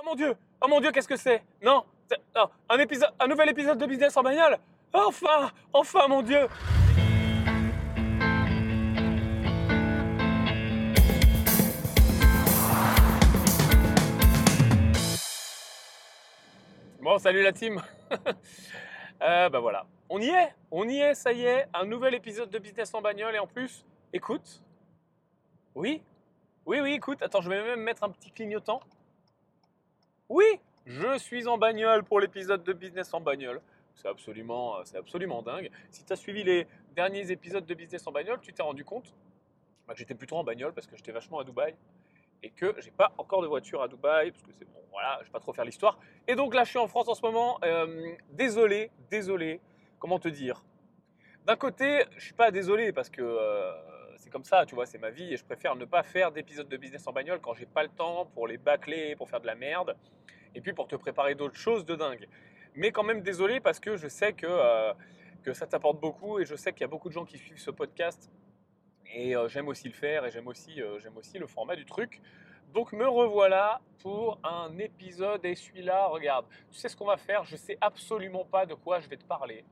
Oh mon dieu Oh mon dieu, qu'est-ce que c'est? Non, non, un, épisode, un nouvel épisode de Business en bagnole? Enfin Enfin, mon dieu! Bon, salut la team. Euh, Bah voilà, on y est On y est, ça y est, un nouvel épisode de Business en bagnole et en plus, écoute, oui, oui, oui, écoute, attends, je vais même mettre un petit clignotant. Oui, je suis en bagnole pour l'épisode de Business en bagnole. C'est absolument, euh, c'est absolument dingue. Si tu as suivi les derniers épisodes de Business en bagnole, tu t'es rendu compte bah, que j'étais plutôt en bagnole parce que j'étais vachement à Dubaï et que j'ai pas encore de voiture à Dubaï parce que c'est bon, voilà, je vais pas trop faire l'histoire. Et donc là, je suis en France en ce moment. Euh, désolé, désolé. Comment te dire? D'un côté, je suis pas désolé parce que euh, comme ça, tu vois, c'est ma vie et je préfère ne pas faire d'épisodes de business en bagnole quand j'ai pas le temps pour les bâcler, pour faire de la merde et puis pour te préparer d'autres choses de dingue. Mais quand même désolé parce que je sais que, euh, que ça t'apporte beaucoup et je sais qu'il y a beaucoup de gens qui suivent ce podcast et euh, j'aime aussi le faire et j'aime aussi, euh, j'aime aussi le format du truc. Donc me revoilà pour un épisode et celui-là, regarde, tu sais ce qu'on va faire? Je sais absolument pas de quoi je vais te parler.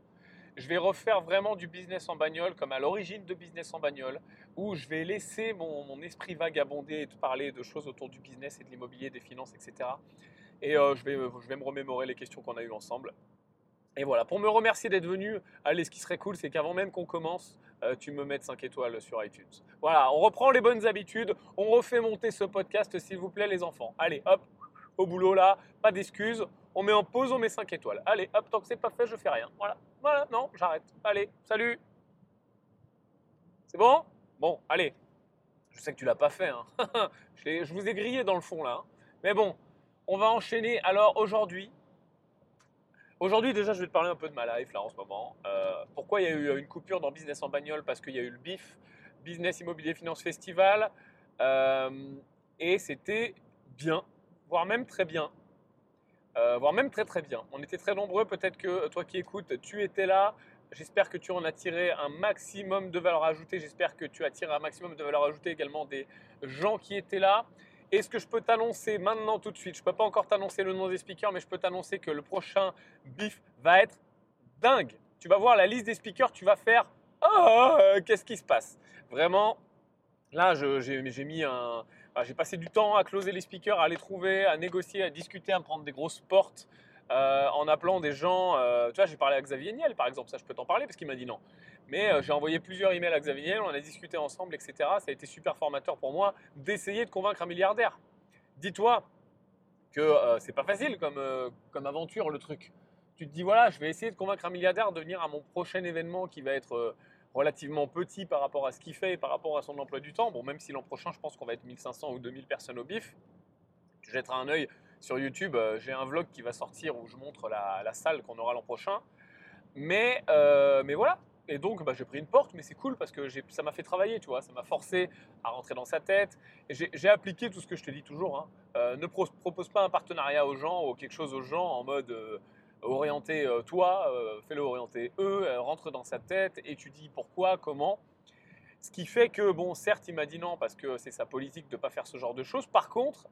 Je vais refaire vraiment du business en bagnole comme à l'origine de business en bagnole, où je vais laisser mon, esprit vagabonder et te parler de choses autour du business et de l'immobilier, des finances, etc. Et euh, je, vais, je vais me remémorer les questions qu'on a eues ensemble. Et voilà, pour me remercier d'être venu, allez, ce qui serait cool, c'est qu'avant même qu'on commence, euh, tu me mettes 5 étoiles sur iTunes. Voilà, on reprend les bonnes habitudes, on refait monter ce podcast, s'il vous plaît, les enfants. Allez, hop, au boulot là, pas d'excuses, on met en pause, on met 5 étoiles. Allez, hop, tant que c'est pas fait, je fais rien. Voilà, voilà, non, j'arrête. Allez, salut. C'est bon? Bon, allez. Je sais que tu l'as pas fait, hein. je, vous ai grillé dans le fond là. hein. Mais bon, on va enchaîner. Alors aujourd'hui, aujourd'hui déjà, je vais te parler un peu de ma life là en ce moment. Euh, pourquoi il y a eu une coupure dans Business en bagnole? Parce qu'il y a eu le BIF, Business Immobilier Finance Festival, euh, et c'était bien, voire même très bien. Euh, voire même très très bien. On était très nombreux, peut-être que toi qui écoutes, tu étais là. J'espère que tu en as tiré un maximum de valeur ajoutée. J'espère que tu as tiré un maximum de valeur ajoutée également des gens qui étaient là. Et ce que je peux t'annoncer maintenant tout de suite, je ne peux pas encore t'annoncer le nom des speakers, mais je peux t'annoncer que le prochain BIF va être dingue. Tu vas voir la liste des speakers, tu vas faire Ah, euh, qu'est-ce qui se passe? Vraiment, là, j'ai mis un. Ah, J'ai passé du temps à closer les speakers, à les trouver, à négocier, à discuter, à me prendre des grosses portes. euh, en appelant des gens, euh, tu vois, j'ai parlé à Xavier Niel par exemple, ça je peux t'en parler parce qu'il m'a dit non. Mais euh, j'ai envoyé plusieurs emails à Xavier Niel, on a discuté ensemble, etc. Ça a été super formateur pour moi d'essayer de convaincre un milliardaire. Dis-toi que c'est pas facile comme, comme aventure le truc. Tu te dis voilà, je vais essayer de convaincre un milliardaire de venir à mon prochain événement qui va être relativement petit par rapport à ce qu'il fait et par rapport à son emploi du temps. Bon, même si l'an prochain, je pense qu'on va être 1500 ou 2000 personnes au bif, tu jetteras un œil sur YouTube. euh, J'ai un vlog qui va sortir où je montre la, salle qu'on aura l'an prochain. Mais, euh, mais voilà. Et donc, bah, j'ai pris une porte, mais c'est cool parce que ça m'a fait travailler, tu vois. Ça m'a forcé à rentrer dans sa tête. J'ai appliqué tout ce que je te dis toujours. hein. Euh, ne pro- propose pas un partenariat aux gens ou quelque chose aux gens en mode orienté euh, toi, euh, fais-le orienter eux, euh, rentre dans sa tête, étudie pourquoi, comment. Ce qui fait que, bon, certes, il m'a dit non parce que c'est sa politique de ne pas faire ce genre de choses. Par contre,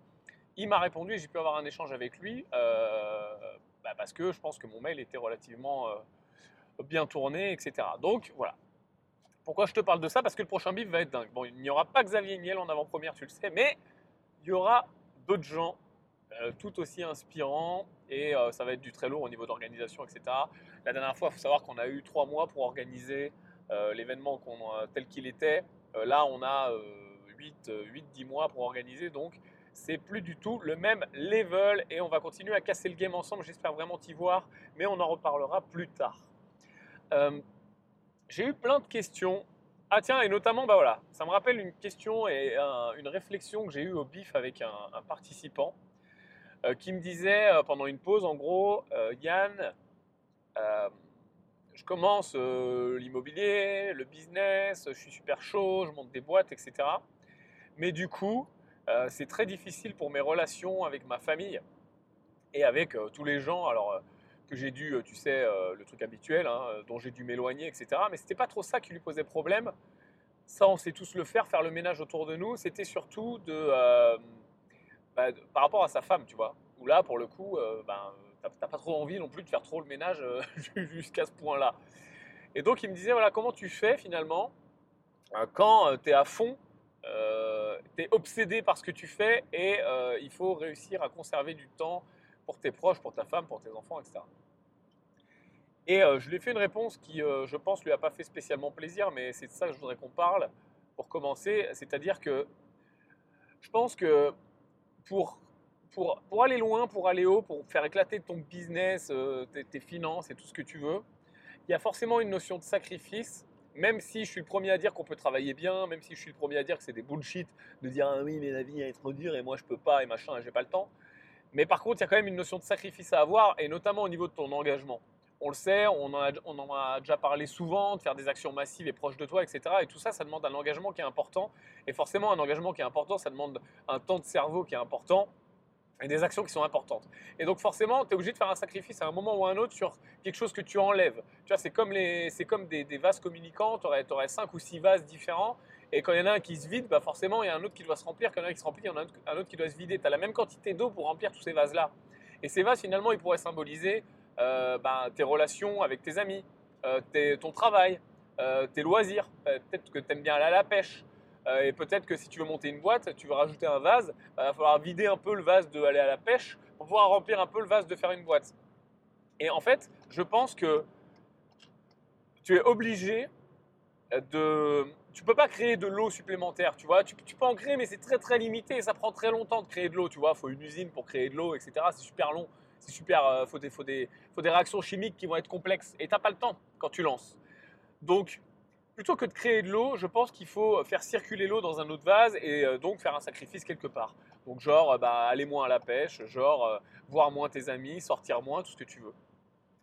il m'a répondu et j'ai pu avoir un échange avec lui bah, parce que je pense que mon mail était relativement bien tourné, etc. Donc voilà. Pourquoi je te parle de ça? Parce que le prochain bif va être dingue. Bon, il n'y aura pas Xavier Niel en avant-première, tu le sais, mais il y aura d'autres gens euh, tout aussi inspirants et euh, ça va être du très lourd au niveau d'organisation, etc. La dernière fois, il faut savoir qu'on a eu trois mois pour organiser euh, l'événement tel qu'il était. Là, on a 8-10 mois pour organiser, donc c'est plus du tout le même level et on va continuer à casser le game ensemble. J'espère vraiment t'y voir, mais on en reparlera plus tard. J'ai eu plein de questions. Ah tiens, et notamment, bah voilà, ça me rappelle une question et un- une réflexion que j'ai eue au bif avec un, participant qui me disait euh, pendant une pause, en gros, euh, Yann, euh, je commence euh, l'immobilier, le business, je suis super chaud, je monte des boîtes, etc. Mais du coup, euh, c'est très difficile pour mes relations avec ma famille et avec euh, tous les gens. Alors, euh, que j'ai dû, euh, tu sais, euh, le truc habituel, hein, euh, dont j'ai dû m'éloigner, etc. Mais c'était pas trop ça qui lui posait problème. Ça, on sait tous le faire, faire le ménage autour de nous. C'était surtout de, euh, bah, par rapport à sa femme, tu vois, où là, pour le coup, euh, ben, t'as t'as pas trop envie non plus de faire trop le ménage euh, jusqu'à ce point-là. Et donc, il me disait, voilà, comment tu fais finalement euh, quand tu es à fond, tu es obsédé par ce que tu fais et euh, il faut réussir à conserver du temps pour tes proches, pour ta femme, pour tes enfants, etc. Et euh, je lui ai fait une réponse qui, euh, je pense, lui a pas fait spécialement plaisir, mais c'est de ça que je voudrais qu'on parle pour commencer. C'est-à-dire que je pense que pour, pour, pour aller loin, pour aller haut, pour faire éclater ton business, euh, tes, finances et tout ce que tu veux, il y a forcément une notion de sacrifice. Même si je suis le premier à dire qu'on peut travailler bien, même si je suis le premier à dire que c'est des bullshit de dire ah oui mais la vie est trop dure et moi je peux pas et machin j'ai pas le temps. Mais par contre il y a quand même une notion de sacrifice à avoir et notamment au niveau de ton engagement. On le sait, on en, a, déjà parlé souvent, de faire des actions massives et proches de toi, etc. Et tout ça, ça demande un engagement qui est important. Et forcément, un engagement qui est important, ça demande un temps de cerveau qui est important et des actions qui sont importantes. Et donc forcément, tu es obligé de faire un sacrifice à un moment ou à un autre sur quelque chose que tu enlèves. Tu vois, c'est comme, les, c'est comme des, vases communicants, tu aurais, aurais 5 ou 6 vases différents, et quand il y en a un qui se vide, bah forcément, il y a un autre qui doit se remplir, quand il y en a un qui se remplit, il y en a un autre qui doit se vider. Tu as la même quantité d'eau pour remplir tous ces vases-là. Et ces vases, finalement, ils pourraient symboliser euh, bah, tes relations avec tes amis, euh, ton travail, euh, tes loisirs. Peut-être que tu aimes bien aller à la pêche. Et peut-être que si tu veux monter une boîte, tu veux rajouter un vase, il va falloir vider un peu le vase de aller à la pêche pour pouvoir remplir un peu le vase de faire une boîte. Et en fait, je pense que tu es obligé de... Tu peux pas créer de l'eau supplémentaire, tu vois. Tu, peux en créer, mais c'est très très limité ça prend très longtemps de créer de l'eau, tu vois. Il faut une usine pour créer de l'eau, etc. C'est super long. C'est super... euh, faut, des, faut des réactions chimiques qui vont être complexes et t'as pas le temps quand tu lances. Donc, plutôt que de créer de l'eau, je pense qu'il faut faire circuler l'eau dans un autre vase et euh, donc faire un sacrifice quelque part. Donc genre, euh, bah, aller moins à la pêche, genre euh, voir moins tes amis, sortir moins, tout ce que tu veux.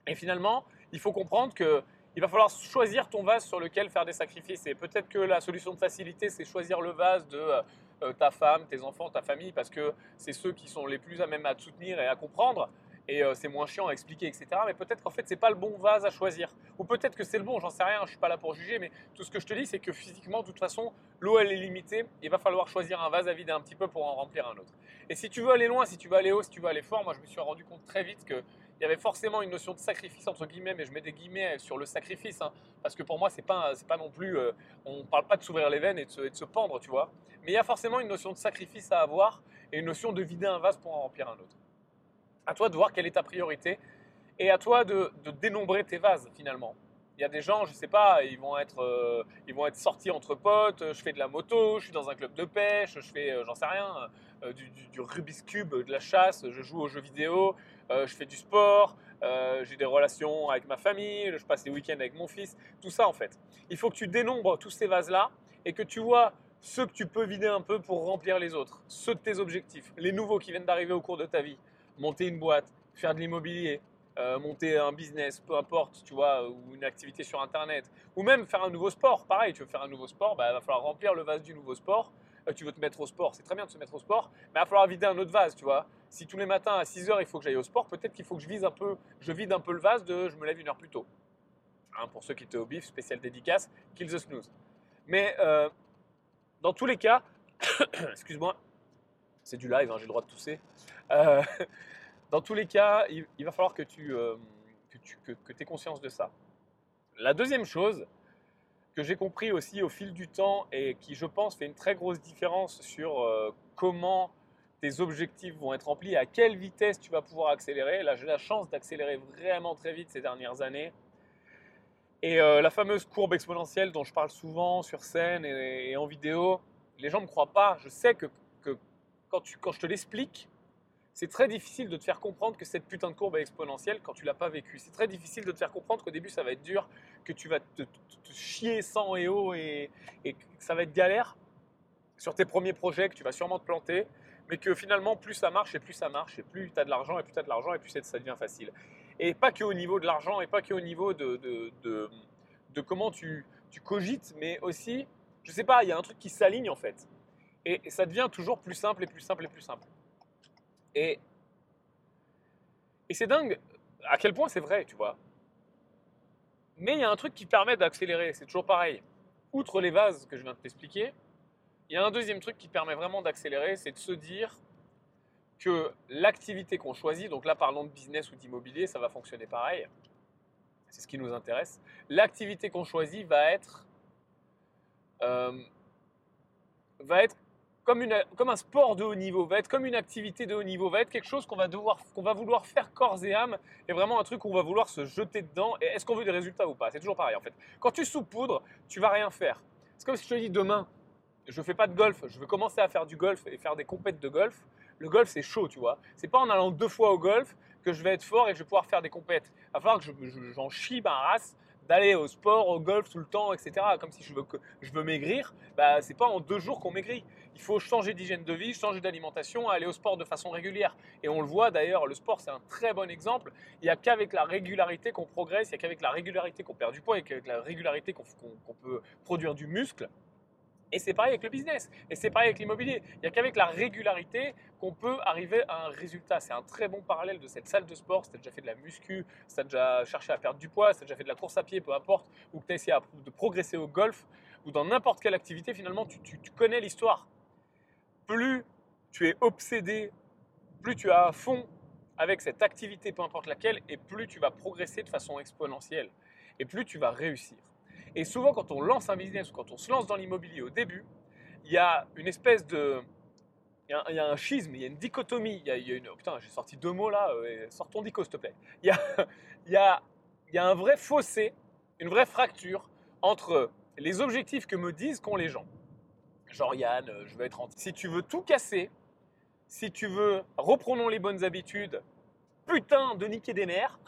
Et finalement, il faut comprendre que il va falloir choisir ton vase sur lequel faire des sacrifices. Et peut-être que la solution de facilité, c'est choisir le vase de ta femme, tes enfants, ta famille, parce que c'est ceux qui sont les plus à même à te soutenir et à comprendre. Et euh, c'est moins chiant à expliquer, etc. Mais peut-être qu'en fait, c'est pas le bon vase à choisir. Ou peut-être que c'est le bon, j'en sais rien, je suis pas là pour juger, mais tout ce que je te dis, c'est que physiquement, de toute façon, l'eau, elle est limitée. Il va falloir choisir un vase à vider un petit peu pour en remplir un autre. Et si tu veux aller loin, si tu veux aller haut, si tu veux aller fort, moi, je me suis rendu compte très vite que il y avait forcément une notion de sacrifice entre guillemets, mais je mets des guillemets sur le sacrifice, hein, parce que pour moi c'est pas pas non plus, euh, on parle pas de s'ouvrir les veines et de se pendre, tu vois. Mais il y a forcément une notion de sacrifice à avoir et une notion de vider un vase pour en remplir un autre. À toi de voir quelle est ta priorité et à toi de, dénombrer tes vases finalement. Il y a des gens, je sais pas, ils vont être, euh, ils vont être sortis entre potes. Je fais de la moto, je suis dans un club de pêche, je fais, euh, j'en sais rien, euh, du, du- du Rubik's cube, de la chasse. Je joue aux jeux vidéo, je fais du sport, j'ai des relations avec ma famille, je passe les week-ends avec mon fils. Tout ça en fait. Il faut que tu dénombres tous ces vases là et que tu vois ceux que tu peux vider un peu pour remplir les autres, ceux de tes objectifs, les nouveaux qui viennent d'arriver au cours de ta vie. Monter une boîte, faire de l'immobilier, euh, monter un business, peu importe, tu vois, ou une activité sur Internet, ou même faire un nouveau sport. Pareil, tu veux faire un nouveau sport, bah, il va falloir remplir le vase du nouveau sport. Euh, tu veux te mettre au sport, c'est très bien de se mettre au sport, mais il va falloir vider un autre vase, tu vois. Si tous les matins à 6 heures il faut que j'aille au sport, peut-être qu'il faut que je vise un peu, je vide un peu le vase de je me lève une heure plus tôt. Hein, pour ceux qui étaient au bif, spécial dédicace, kill the snooze. Mais euh, dans tous les cas, excuse-moi, c'est du live, hein, j'ai le droit de tousser. Euh, dans tous les cas, il, va falloir que tu, euh, que tu que, que aies conscience de ça. La deuxième chose que j'ai compris aussi au fil du temps et qui, je pense, fait une très grosse différence sur euh, comment tes objectifs vont être remplis, à quelle vitesse tu vas pouvoir accélérer. Là, j'ai la chance d'accélérer vraiment très vite ces dernières années. Et euh, la fameuse courbe exponentielle dont je parle souvent sur scène et, et en vidéo, les gens ne me croient pas. Je sais que, que quand, tu, quand je te l'explique, c'est très difficile de te faire comprendre que cette putain de courbe est exponentielle quand tu l'as pas vécu. C'est très difficile de te faire comprendre qu'au début ça va être dur, que tu vas te, chier sang et eau et, que ça va être galère sur tes premiers projets, que tu vas sûrement te planter, mais que finalement plus ça marche et plus ça marche, et plus tu as de l'argent et plus tu as de l'argent et plus ça devient facile. Et pas que au niveau de l'argent et pas que au niveau de, comment tu, cogites, mais aussi, je sais pas, il y a un truc qui s'aligne en fait. Et ça devient toujours plus simple et plus simple et plus simple. Et, et c'est dingue à quel point c'est vrai, tu vois. Mais il y a un truc qui permet d'accélérer, c'est toujours pareil. Outre les vases que je viens de t'expliquer, il y a un deuxième truc qui permet vraiment d'accélérer, c'est de se dire que l'activité qu'on choisit, donc là parlons de business ou d'immobilier, ça va fonctionner pareil, c'est ce qui nous intéresse, l'activité qu'on choisit va être, euh, va être comme, un sport de haut niveau, va être comme une activité de haut niveau, va être quelque chose qu'on va, devoir, qu'on va vouloir faire corps et âme, et vraiment un truc où on va vouloir se jeter dedans, et est-ce qu'on veut des résultats ou pas? C'est toujours pareil en fait. Quand tu saupoudres, tu vas rien faire. C'est comme si je te dis demain, je ne fais pas de golf, je veux commencer à faire du golf et faire des compètes de golf. Le golf, c'est chaud, tu vois. C'est pas en allant deux fois au golf que je vais être fort et que je vais pouvoir faire des compètes. Il va falloir que j'en chie ma race d'aller au sport, au golf tout le temps, etc. Comme si je veux, je veux maigrir, bah, c'est pas en deux jours qu'on maigrit. Il faut changer d'hygiène de vie, changer d'alimentation, aller au sport de façon régulière. Et on le voit d'ailleurs, le sport c'est un très bon exemple. Il n'y a qu'avec la régularité qu'on progresse, il n'y a qu'avec la régularité qu'on perd du poids et qu'avec la régularité qu'on peut produire du muscle. Et c'est pareil avec le business. Et c'est pareil avec l'immobilier. Il n'y a qu'avec la régularité qu'on peut arriver à un résultat. C'est un très bon parallèle de cette salle de sport. Si tu as déjà fait de la muscu, si tu as déjà cherché à perdre du poids, si tu as déjà fait de la course à pied, peu importe, ou que tu as essayé de progresser au golf, ou dans n'importe quelle activité, finalement, tu, tu connais l'histoire. Plus tu es obsédé, plus tu as à fond avec cette activité, peu importe laquelle, et plus tu vas progresser de façon exponentielle. Et plus tu vas réussir. Et souvent, quand on lance un business ou quand on se lance dans l'immobilier au début, il y a une espèce de. Il y, a un, schisme, il y a une dichotomie. Il y a, une. Oh putain, j'ai sorti deux mots là, euh, sors ton dico s'il te plaît. Il y, a, il, y a, il y a un vrai fossé, une vraie fracture entre les objectifs que me disent qu'ont les gens. Genre Yann, euh, je veux être rentable. Si tu veux tout casser, si tu veux, reprenons les bonnes habitudes, putain de niquer des mers.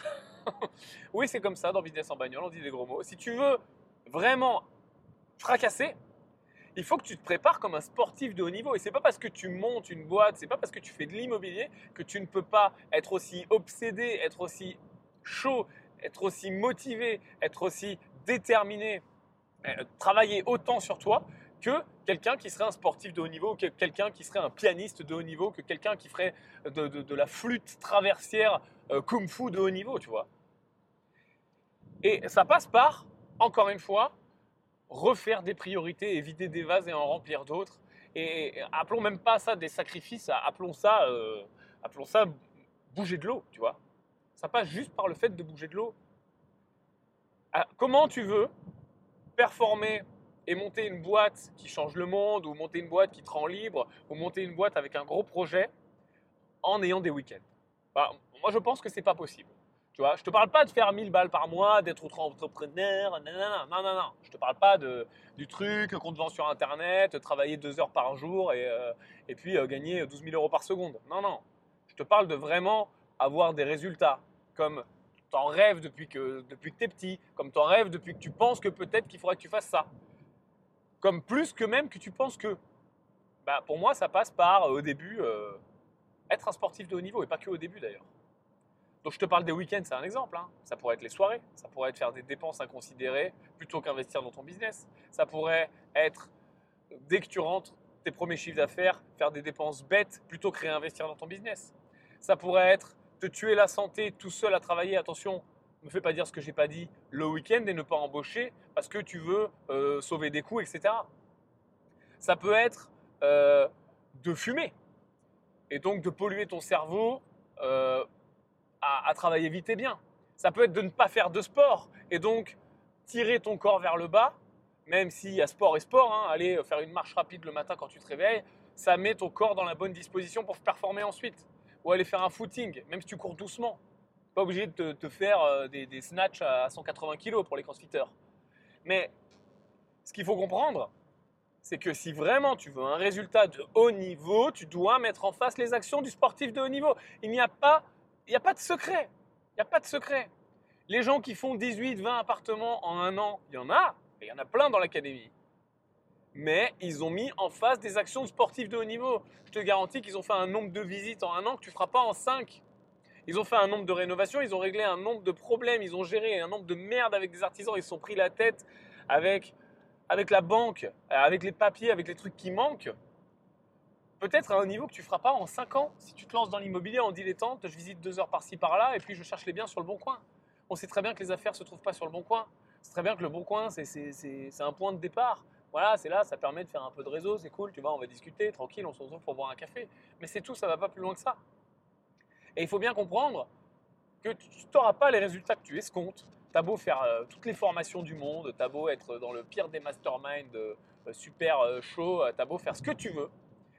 oui, c'est comme ça dans Business en bagnole, on dit des gros mots. Si tu veux vraiment fracassé, il faut que tu te prépares comme un sportif de haut niveau. Et c'est pas parce que tu montes une boîte, c'est pas parce que tu fais de l'immobilier que tu ne peux pas être aussi obsédé, être aussi chaud, être aussi motivé, être aussi déterminé, euh, travailler autant sur toi que quelqu'un qui serait un sportif de haut niveau, que quelqu'un qui serait un pianiste de haut niveau, que quelqu'un qui ferait de, la flûte traversière euh, kung-fu de haut niveau, tu vois. Et ça passe par encore une fois, refaire des priorités, éviter des vases et en remplir d'autres. Et appelons même pas ça des sacrifices, appelons ça, euh, appelons ça bouger de l'eau, tu vois. Ça passe juste par le fait de bouger de l'eau. Ah, comment tu veux performer et monter une boîte qui change le monde, ou monter une boîte qui te rend libre, ou monter une boîte avec un gros projet en ayant des week-ends bah, Moi, je pense que c'est pas possible. Tu vois, je te parle pas de faire 1000 balles par mois, d'être entrepreneur, non, non, non, non. Je te parle pas de, du truc qu'on te vend sur Internet, travailler deux heures par jour et, euh, et puis euh, gagner 12 000 euros par seconde. Non, non. Je te parle de vraiment avoir des résultats, comme tu en rêves depuis que, depuis que tu es petit, comme tu en rêves depuis que tu penses que peut-être qu'il faudrait que tu fasses ça. Comme plus que même que tu penses que. Bah, pour moi, ça passe par, euh, au début, être un sportif de haut niveau, et pas que au début d'ailleurs. Donc je te parle des week-ends, c'est un exemple. Hein. Ça pourrait être les soirées, ça pourrait être faire des dépenses inconsidérées plutôt qu'investir dans ton business. Ça pourrait être, dès que tu rentres tes premiers chiffres d'affaires, faire des dépenses bêtes plutôt que réinvestir dans ton business. Ça pourrait être te tuer la santé tout seul à travailler. Attention, me fais pas dire ce que j'ai pas dit le week-end et ne pas embaucher parce que tu veux euh, sauver des coûts, etc. Ça peut être euh, de fumer et donc de polluer ton cerveau euh, à, travailler vite et bien. Ça peut être de ne pas faire de sport et donc tirer ton corps vers le bas, même s'il y a sport et sport, hein, aller faire une marche rapide le matin quand tu te réveilles, ça met ton corps dans la bonne disposition pour performer ensuite. Ou aller faire un footing, même si tu cours doucement. Pas obligé de te, faire euh, des, des, snatchs à 180 kg pour les crossfitters. Mais ce qu'il faut comprendre, c'est que si vraiment tu veux un résultat de haut niveau, tu dois mettre en face les actions du sportif de haut niveau. Il n'y a pas il a pas de secret. Il n'y a pas de secret. Les gens qui font 18, 20 appartements en un an, il y en a, il y en a plein dans l'académie. Mais ils ont mis en face des actions sportives de haut niveau. Je te garantis qu'ils ont fait un nombre de visites en un an que tu ne feras pas en 5. Ils ont fait un nombre de rénovations, ils ont réglé un nombre de problèmes, ils ont géré un nombre de merde avec des artisans, ils se sont pris la tête avec, avec la banque, avec les papiers, avec les trucs qui manquent peut-être à un niveau que tu feras pas en 5 ans. Si tu te lances dans l'immobilier en dilettante, je visite deux heures par-ci par-là et puis je cherche les biens sur le bon coin. On sait très bien que les affaires ne se trouvent pas sur le bon coin. C'est très bien que le bon coin, c'est un point de départ. Voilà, c'est là, ça permet de faire un peu de réseau, c'est cool, tu vois, on va discuter, tranquille, on se retrouve pour boire un café. Mais c'est tout, ça va pas plus loin que ça. Et il faut bien comprendre que tu n'auras pas les résultats que tu escomptes. T'as beau faire euh, toutes les formations du monde, t'as beau être dans le pire des masterminds euh, super euh, chaud, t'as beau faire ce que tu veux,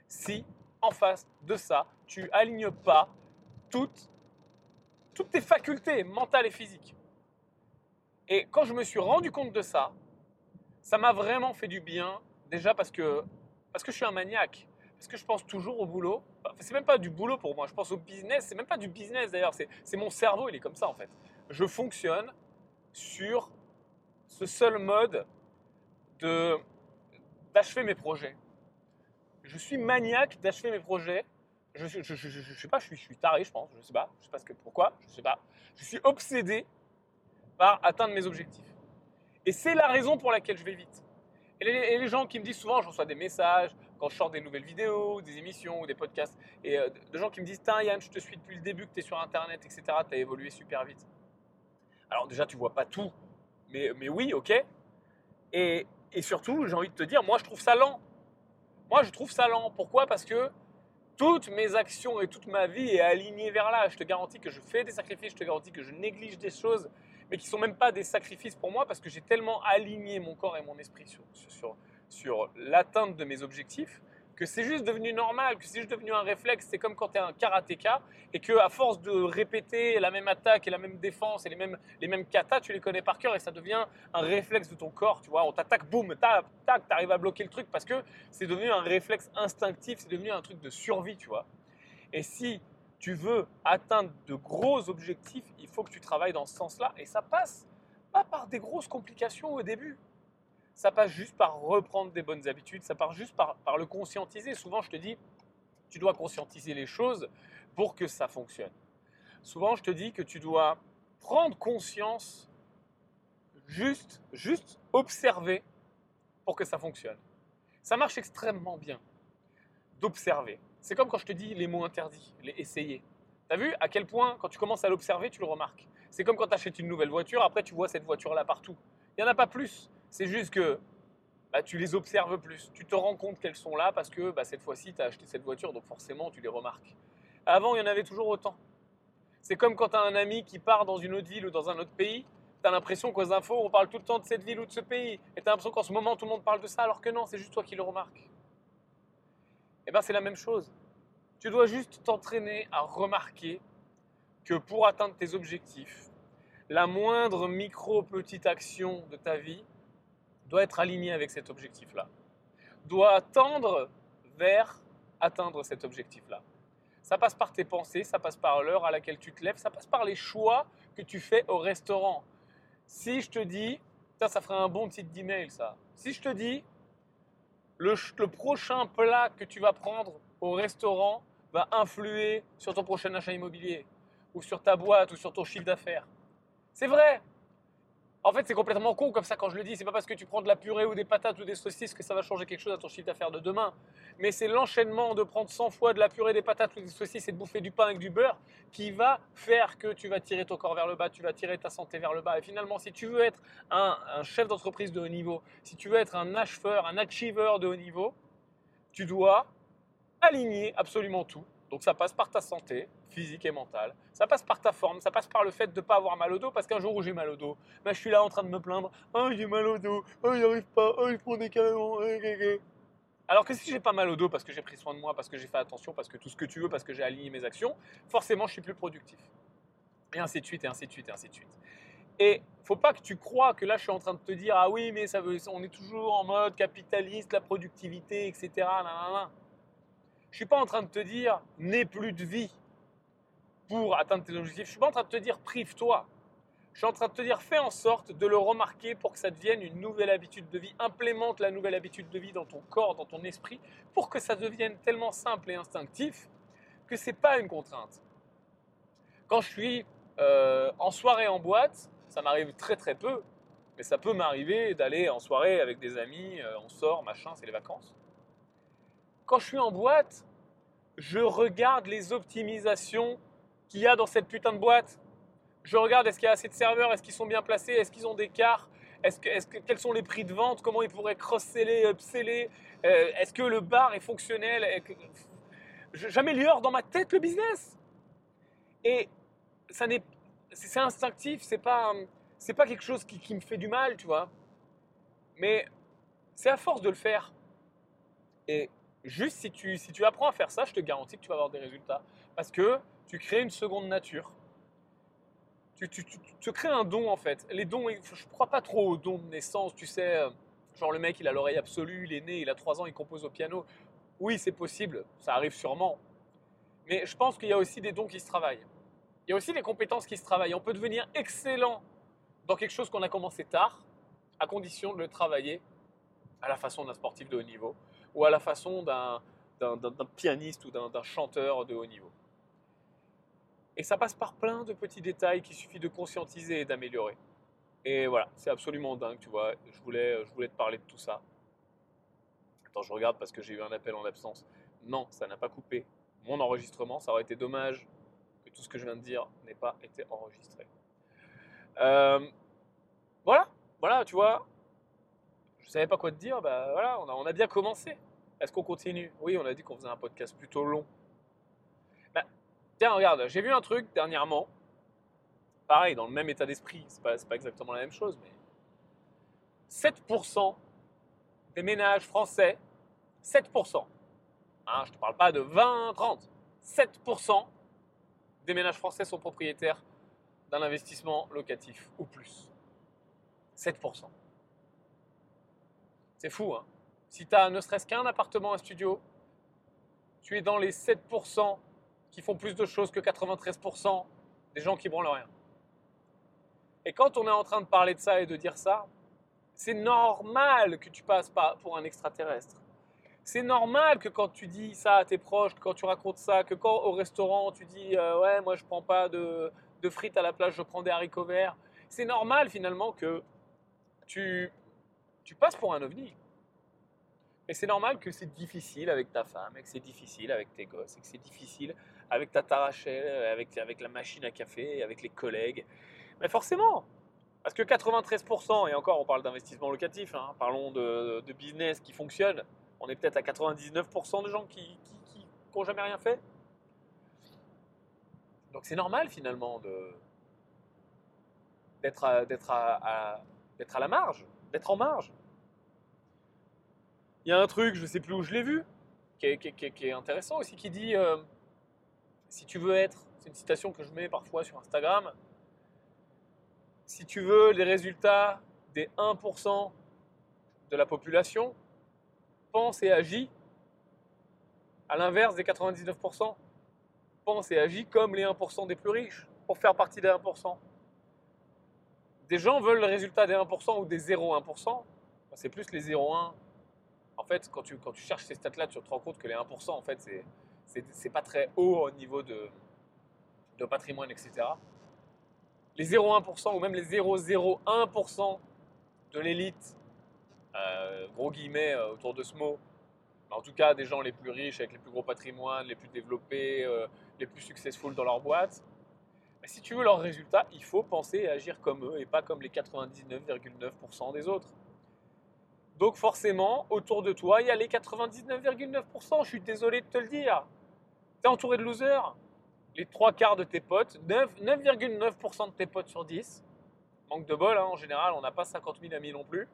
si en face de ça, tu alignes pas toutes, toutes tes facultés mentales et physiques. Et quand je me suis rendu compte de ça, ça m'a vraiment fait du bien, déjà parce que, parce que je suis un maniaque, parce que je pense toujours au boulot. c'est même pas du boulot pour moi, je pense au business, c'est même pas du business d'ailleurs, c'est mon cerveau, il est comme ça en fait. Je fonctionne sur ce seul mode de d'achever mes projets. Je suis maniaque d'achever mes projets. Je, je, sais pas, je suis, taré, je pense, je sais pas, je sais pas ce que, pourquoi, je sais pas. Je suis obsédé par atteindre mes objectifs. Et c'est la raison pour laquelle je vais vite. Et les, gens qui me disent souvent, je reçois des messages quand je sors des nouvelles vidéos, des émissions ou des podcasts, et euh, de gens qui me disent Tiens, Yann, je te suis depuis le début que tu es sur Internet, etc. Tu as évolué super vite. Alors, déjà, tu vois pas tout, mais, mais oui, ok. Et, et surtout, j'ai envie de te dire, moi, je trouve ça lent. Moi, je trouve ça lent. Pourquoi? Parce que toutes mes actions et toute ma vie est alignée vers là. Je te garantis que je fais des sacrifices, je te garantis que je néglige des choses mais qui sont même pas des sacrifices pour moi parce que j'ai tellement aligné mon corps et mon esprit sur, sur, sur l'atteinte de mes objectifs que c'est juste devenu normal, que c'est juste devenu un réflexe. C'est comme quand tu es un karatéka et que à force de répéter la même attaque et la même défense et les mêmes, les mêmes katas, tu les connais par cœur et ça devient un réflexe de ton corps. Tu vois, on t'attaque, boum, tac, tac, tu arrives à bloquer le truc parce que c'est devenu un réflexe instinctif, c'est devenu un truc de survie, tu vois. Et si tu veux atteindre de gros objectifs, il faut que tu travailles dans ce sens-là. Et ça passe pas par des grosses complications au début. Ça passe juste par reprendre des bonnes habitudes, ça passe juste par, le conscientiser. Souvent, je te dis, tu dois conscientiser les choses pour que ça fonctionne. Souvent, je te dis que tu dois prendre conscience, juste, juste observer pour que ça fonctionne. Ça marche extrêmement bien d'observer. C'est comme quand je te dis les mots interdits, les essayer. T'as vu à quel point, quand tu commences à l'observer, tu le remarques. C'est comme quand tu achètes une nouvelle voiture, après tu vois cette voiture-là partout. Il n'y en a pas plus. C'est juste que bah, tu les observes plus. Tu te rends compte qu'elles sont là parce que bah, cette fois-ci, tu as acheté cette voiture, donc forcément, tu les remarques. Avant, il y en avait toujours autant. C'est comme quand tu as un ami qui part dans une autre ville ou dans un autre pays, tu as l'impression qu'aux infos, on parle tout le temps de cette ville ou de ce pays. Et tu as l'impression qu'en ce moment, tout le monde parle de ça, alors que non, c'est juste toi qui le remarques. Eh bien, c'est la même chose. Tu dois juste t'entraîner à remarquer que pour atteindre tes objectifs, la moindre micro-petite action de ta vie doit être alignée avec cet objectif-là. Doit tendre vers atteindre cet objectif-là. Ça passe par tes pensées, ça passe par l'heure à laquelle tu te lèves, ça passe par les choix que tu fais au restaurant. Si je te dis, ça ferait un bon titre d'email ça. Si je te dis, le, prochain plat que tu vas prendre au restaurant va influer sur ton prochain achat immobilier, ou sur ta boîte, ou sur ton chiffre d'affaires. C'est vrai. En fait, c'est complètement con comme ça quand je le dis. C'est pas parce que tu prends de la purée ou des patates ou des saucisses que ça va changer quelque chose à ton chiffre d'affaires de demain. Mais c'est l'enchaînement de prendre 100 fois de la purée, des patates ou des saucisses et de bouffer du pain avec du beurre qui va faire que tu vas tirer ton corps vers le bas, tu vas tirer ta santé vers le bas. Et finalement, si tu veux être un, un chef d'entreprise de haut niveau, si tu veux être un acheveur, un achiever de haut niveau, tu dois aligner absolument tout. Donc ça passe par ta santé physique et mentale, ça passe par ta forme, ça passe par le fait de ne pas avoir mal au dos, parce qu'un jour où j'ai mal au dos, ben, je suis là en train de me plaindre, oh j'ai mal au dos, oh il arrive pas, oh il prend des câlins, alors que si j'ai pas mal au dos parce que j'ai pris soin de moi, parce que j'ai fait attention, parce que tout ce que tu veux, parce que j'ai aligné mes actions, forcément je suis plus productif. Et ainsi de suite, et ainsi de suite, et ainsi de suite. Et faut pas que tu crois que là je suis en train de te dire ah oui mais ça veut, on est toujours en mode capitaliste, la productivité, etc. Je suis pas en train de te dire n'aie plus de vie pour atteindre tes objectifs. Je suis pas en train de te dire prive-toi. Je suis en train de te dire fais en sorte de le remarquer pour que ça devienne une nouvelle habitude de vie. Implémente la nouvelle habitude de vie dans ton corps, dans ton esprit, pour que ça devienne tellement simple et instinctif que c'est pas une contrainte. Quand je suis euh, en soirée en boîte, ça m'arrive très très peu, mais ça peut m'arriver d'aller en soirée avec des amis, euh, on sort, machin, c'est les vacances. Quand je suis en boîte, je regarde les optimisations qu'il y a dans cette putain de boîte. Je regarde est-ce qu'il y a assez de serveurs, est-ce qu'ils sont bien placés, est-ce qu'ils ont des quarts, est-ce que, quels sont les prix de vente Comment ils pourraient cross-seller, upseller euh, Est-ce que le bar est fonctionnel J'améliore dans ma tête le business. Et ça n'est, c'est instinctif, c'est pas, c'est pas quelque chose qui, qui me fait du mal, tu vois. Mais c'est à force de le faire. Et juste si tu, si tu apprends à faire ça, je te garantis que tu vas avoir des résultats. Parce que tu crées une seconde nature. Tu, tu, tu, crées un don en fait. Les dons, je ne crois pas trop aux dons de naissance, tu sais. Euh, genre le mec, il a l'oreille absolue, il est né, il a 3 ans, il compose au piano. Oui, c'est possible, ça arrive sûrement. Mais je pense qu'il y a aussi des dons qui se travaillent. Il y a aussi des compétences qui se travaillent. On peut devenir excellent dans quelque chose qu'on a commencé tard, à condition de le travailler à la façon d'un sportif de haut niveau ou à la façon d'un pianiste ou d'un chanteur de haut niveau. Et ça passe par plein de petits détails qu'il suffit de conscientiser et d'améliorer. Et voilà, c'est absolument dingue, tu vois. Je voulais, je voulais te parler de tout ça. Attends, je regarde parce que j'ai eu un appel en absence. Non, ça n'a pas coupé mon enregistrement. Ça aurait été dommage que tout ce que je viens de dire n'ait pas été enregistré. Euh, voilà, voilà, tu vois, je savais pas quoi te dire, bah voilà, on a bien commencé. Est-ce qu'on continue? Oui, on a dit qu'on faisait un podcast plutôt long. Bah, tiens, regarde, j'ai vu un truc dernièrement. Pareil, dans le même état d'esprit, c'est pas, pas exactement la même chose, mais 7% des ménages français, 7%, hein, je ne te parle pas de 20, 30, 7% des ménages français sont propriétaires d'un investissement locatif ou plus. 7%. C'est fou, hein Si tu as ne serait-ce qu'un appartement, un studio, tu es dans les 7% qui font plus de choses que 93% des gens qui branlent rien. Et quand on est en train de parler de ça et de dire ça, c'est normal que tu passes pas pour un extraterrestre. C'est normal que quand tu dis ça à tes proches, quand tu racontes ça, que quand au restaurant tu dis euh, ouais moi je prends pas de, frites à la place, je prends des haricots verts. C'est normal finalement que tu tu passes pour un ovni. Et c'est normal que c'est difficile avec ta femme, et que c'est difficile avec tes gosses, et que c'est difficile avec ta tarachelle, avec, avec la machine à café, avec les collègues. Mais forcément, parce que 93%, et encore on parle d'investissement locatif, hein, parlons de, business qui fonctionne, on est peut-être à 99% de gens qui n'ont jamais rien fait. Donc c'est normal finalement d'être à la marge d'être en marge. Il y a un truc, je ne sais plus où je l'ai vu, qui est, intéressant aussi, qui dit euh, si tu veux être, c'est une citation que je mets parfois sur Instagram, si tu veux les résultats des 1% de la population, pense et agis à l'inverse des 99%. Pense et agis comme les 1% des plus riches pour faire partie des 1% des gens veulent le résultat des 1% ou des 0,1%. C'est plus les 0,1. En fait, quand tu, cherches ces stats-là, tu te rends compte que les 1%, en fait, c'est, pas très haut au niveau de, patrimoine, etc. Les 0,1% ou même les 0,01% de l'élite, euh, gros guillemets euh, autour de ce mot, en tout cas des gens les plus riches, avec les plus gros patrimoines, les plus développés, euh, les plus successful dans leur boîte, si tu veux leurs résultats, il faut penser et agir comme eux et pas comme les 99,9% des autres. Donc forcément, autour de toi, il y a les 99,9%, je suis désolé de te le dire. Tu es entouré de losers. Les trois quarts de tes potes, 9,9% de tes potes sur 10, manque de bol, hein, en général, on n'a pas 50 000 amis non plus.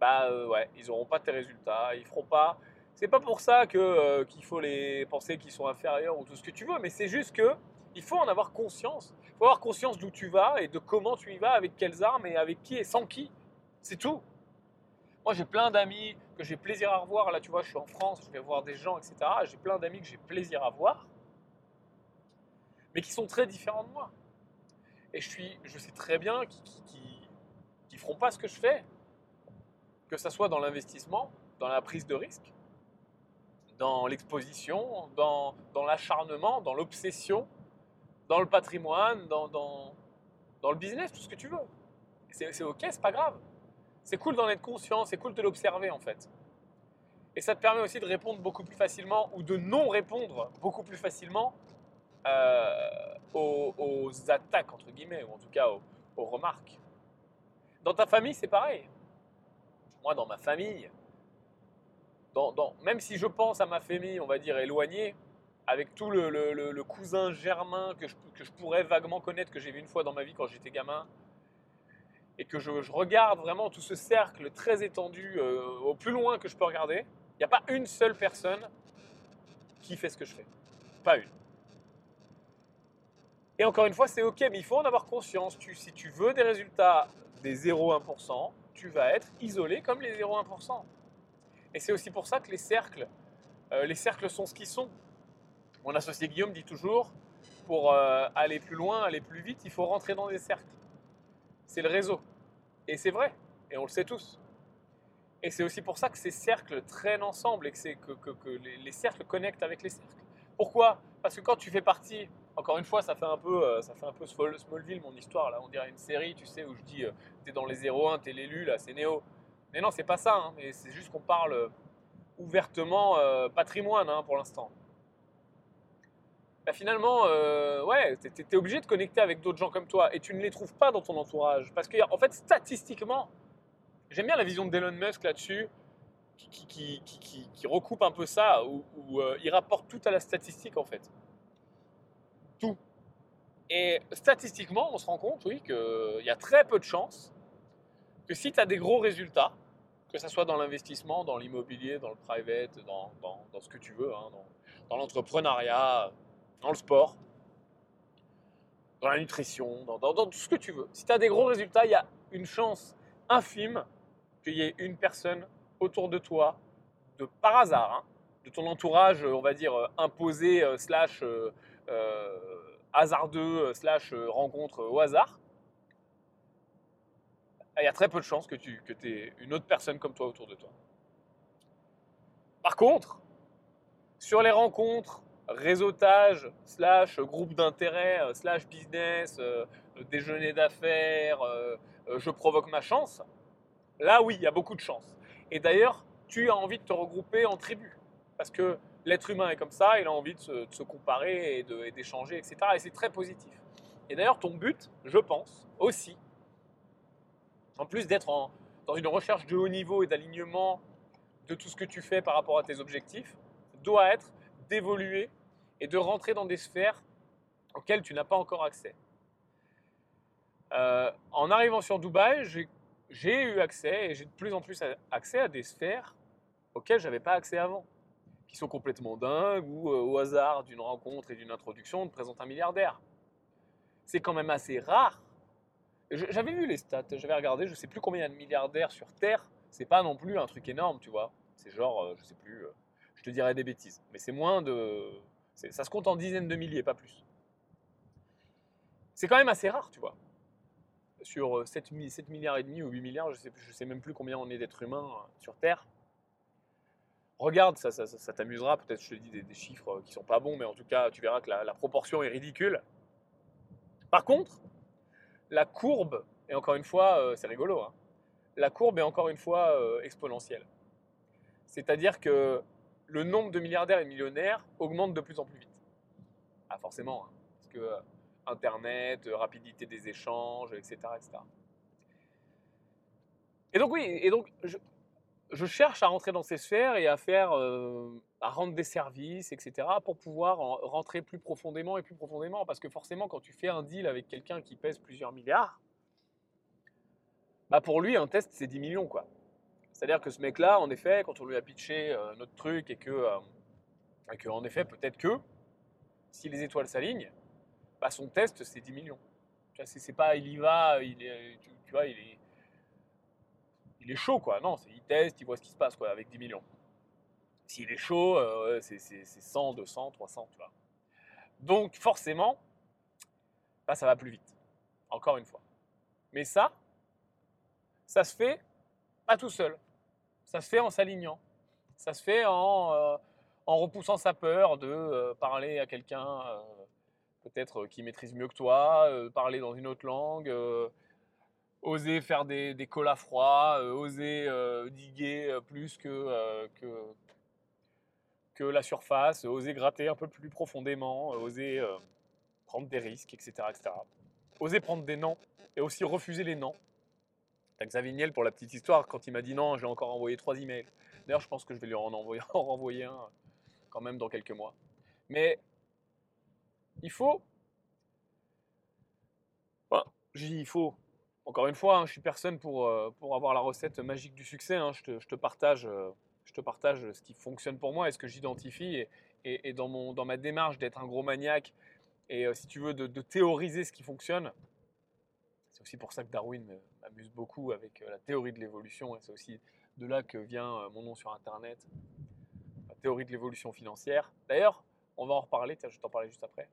Bah euh, ouais, ils n'auront pas tes résultats, ils feront pas. C'est pas pour ça que euh, qu'il faut les penser qu'ils sont inférieurs ou tout ce que tu veux, mais c'est juste que il faut en avoir conscience. Il faut avoir conscience d'où tu vas et de comment tu y vas, avec quelles armes et avec qui et sans qui. C'est tout. Moi, j'ai plein d'amis que j'ai plaisir à revoir. Là, tu vois, je suis en France, je vais voir des gens, etc. J'ai plein d'amis que j'ai plaisir à voir, mais qui sont très différents de moi. Et je, suis, je sais très bien qu'ils ne feront pas ce que je fais, que ce soit dans l'investissement, dans la prise de risque, dans l'exposition, dans, l'acharnement, dans l'obsession, dans le patrimoine, dans, dans, dans le business, tout ce que tu veux. C'est ok, c'est pas grave. C'est cool d'en être conscient, c'est cool de l'observer en fait. Et ça te permet aussi de répondre beaucoup plus facilement ou de non répondre beaucoup plus facilement euh, aux, attaques, entre guillemets, ou en tout cas aux, remarques. Dans ta famille, c'est pareil. Moi, dans ma famille, même si je pense à ma famille, on va dire éloignée, avec tout le cousin germain que je, que je pourrais vaguement connaître, que j'ai vu une fois dans ma vie quand j'étais gamin, et que je, regarde vraiment tout ce cercle très étendu euh, au plus loin que je peux regarder, il n'y a pas une seule personne qui fait ce que je fais. Pas une. Et encore une fois, c'est ok, mais il faut en avoir conscience. Si tu veux des résultats des 0,1%, tu vas être isolé comme les 0,1%. Et c'est aussi pour ça que les cercles, euh, les cercles sont ce qu'ils sont. Mon associé Guillaume dit toujours, pour euh, aller plus loin, aller plus vite, il faut rentrer dans des cercles. C'est le réseau. Et c'est vrai, et on le sait tous. Et c'est aussi pour ça que ces cercles traînent ensemble et que, que, les, les cercles connectent avec les cercles. Pourquoi? Parce que quand tu fais partie, encore une fois, ça fait un peu, euh, ça fait un peu Small- Smallville mon histoire là. On dirait une série, tu sais, où je dis, euh, t'es dans les 01, t'es l'élu là, c'est Néo. Mais non, c'est pas ça. hein, c'est juste qu'on parle euh, ouvertement patrimoine hein, pour l'instant. Bah, finalement, euh, ouais, t'es t'es obligé de connecter avec d'autres gens comme toi et tu ne les trouves pas dans ton entourage. Parce qu'en fait, statistiquement, j'aime bien la vision d'Elon Musk là-dessus, qui, recoupe un peu ça, où, euh, il rapporte tout à la statistique en fait. Tout. Et statistiquement, on se rend compte, oui, qu'il y a très peu de chances que si tu as des gros résultats, que ce soit dans l'investissement, dans l'immobilier, dans le private, dans, dans- ce que tu veux, hein, dans l'entrepreneuriat, dans le sport, dans la nutrition, dans, tout ce que tu veux. Si tu as des gros résultats, il y a une chance infime qu'il y ait une personne autour de toi, de par hasard, hein, de ton entourage, on va dire, euh, imposé, euh, slash euh, hasardeux, slash rencontre au hasard, il y a très peu de chances que tu aies une autre personne comme toi autour de toi. Par contre, sur les rencontres, réseautage, slash groupe d'intérêt, euh, slash business, euh, déjeuner d'affaires, euh, euh, je provoque ma chance, là oui, il y a beaucoup de chance. Et d'ailleurs, tu as envie de te regrouper en tribu. Parce que l'être humain est comme ça, il a envie de se, comparer et d'échanger, etc. Et c'est très positif. Et d'ailleurs, ton but, je pense, aussi, en plus d'être dans une recherche de haut niveau et d'alignement de tout ce que tu fais par rapport à tes objectifs, doit être d'évoluer et de rentrer dans des sphères auxquelles tu n'as pas encore accès. Euh, en arrivant sur Dubaï, j'ai eu accès et j'ai de plus en plus accès à des sphères auxquelles je n'avais pas accès avant, qui sont complètement dingues ou euh, au hasard d'une rencontre et d'une introduction, on te présente un milliardaire. C'est quand même assez rare. J'avais vu les stats, j'avais regardé, je sais plus combien il y a de milliardaires sur Terre. C'est pas non plus un truc énorme, tu vois. C'est genre, euh, je sais plus, euh, je te dirais des bêtises, mais c'est moins de, ça se compte en dizaines de milliers, pas plus. C'est quand même assez rare, tu vois sur euh, 7, mi- 7 milliards et demi ou 8 milliards, je je sais même plus combien on est d'êtres humains euh, sur Terre. Regarde, ça, t'amusera, peut-être je te dis des, chiffres euh, qui sont pas bons, mais en tout cas tu verras que la, proportion est ridicule. Par contre, la courbe, et encore une fois, euh, c'est rigolo, hein, la courbe est encore une fois euh, exponentielle. C'est-à-dire que le nombre de milliardaires et millionnaires augmente de plus en plus vite. Ah forcément, hein, parce que euh, Internet, euh, rapidité des échanges, etc. Et donc oui, et donc je, cherche à rentrer dans ces sphères et à faire, euh, à rendre des services, etc. pour pouvoir en- rentrer plus profondément et plus profondément. Parce que forcément, quand tu fais un deal avec quelqu'un qui pèse plusieurs milliards, bah pour lui, un test, c'est 10 millions, quoi. C'est-à-dire que ce mec-là, en effet, quand on lui a pitché euh, notre truc et que, euh, et que, en effet, peut-être que, si les étoiles s'alignent, bah son test, c'est 10 millions. C'est pas, il y va, il est, tu, vois, il est, il est chaud, quoi. Non, il teste, il voit ce qui se passe, quoi, avec 10 millions. S'il est chaud, euh, c'est 100, 200, 300, tu vois. Donc, forcément, bah, ça va plus vite. Encore une fois. Mais ça, ça se fait pas tout seul. Ça se fait en s'alignant. Ça se fait en, euh, repoussant sa peur de euh, parler à quelqu'un euh, peut-être qui maîtrise mieux que toi, parler dans une autre langue, oser faire des, des colas froids, oser diguer plus que, que, que la surface, oser gratter un peu plus profondément, oser prendre des risques, etc., etc. Oser prendre des noms et aussi refuser les noms. Xavier Niel pour la petite histoire, quand il m'a dit non, j'ai encore envoyé trois emails. D'ailleurs, je pense que je vais lui en envoyer, un quand même dans quelques mois. Mais il faut. Enfin, je dis il faut. Encore une fois, hein, je suis personne pour, euh, pour avoir la recette magique du succès. hein. Je, te, je te partage, euh, je te partage ce qui fonctionne pour moi et ce que j'identifie. Et, dans, mon, dans ma démarche d'être un gros maniaque et euh, si tu veux, de, théoriser ce qui fonctionne. C'est aussi pour ça que Darwin m'amuse beaucoup avec euh, la théorie de l'évolution. Et c'est aussi de là que vient euh, mon nom sur Internet, la théorie de l'évolution financière. D'ailleurs, on va en reparler, tiens, je t'en parler juste après.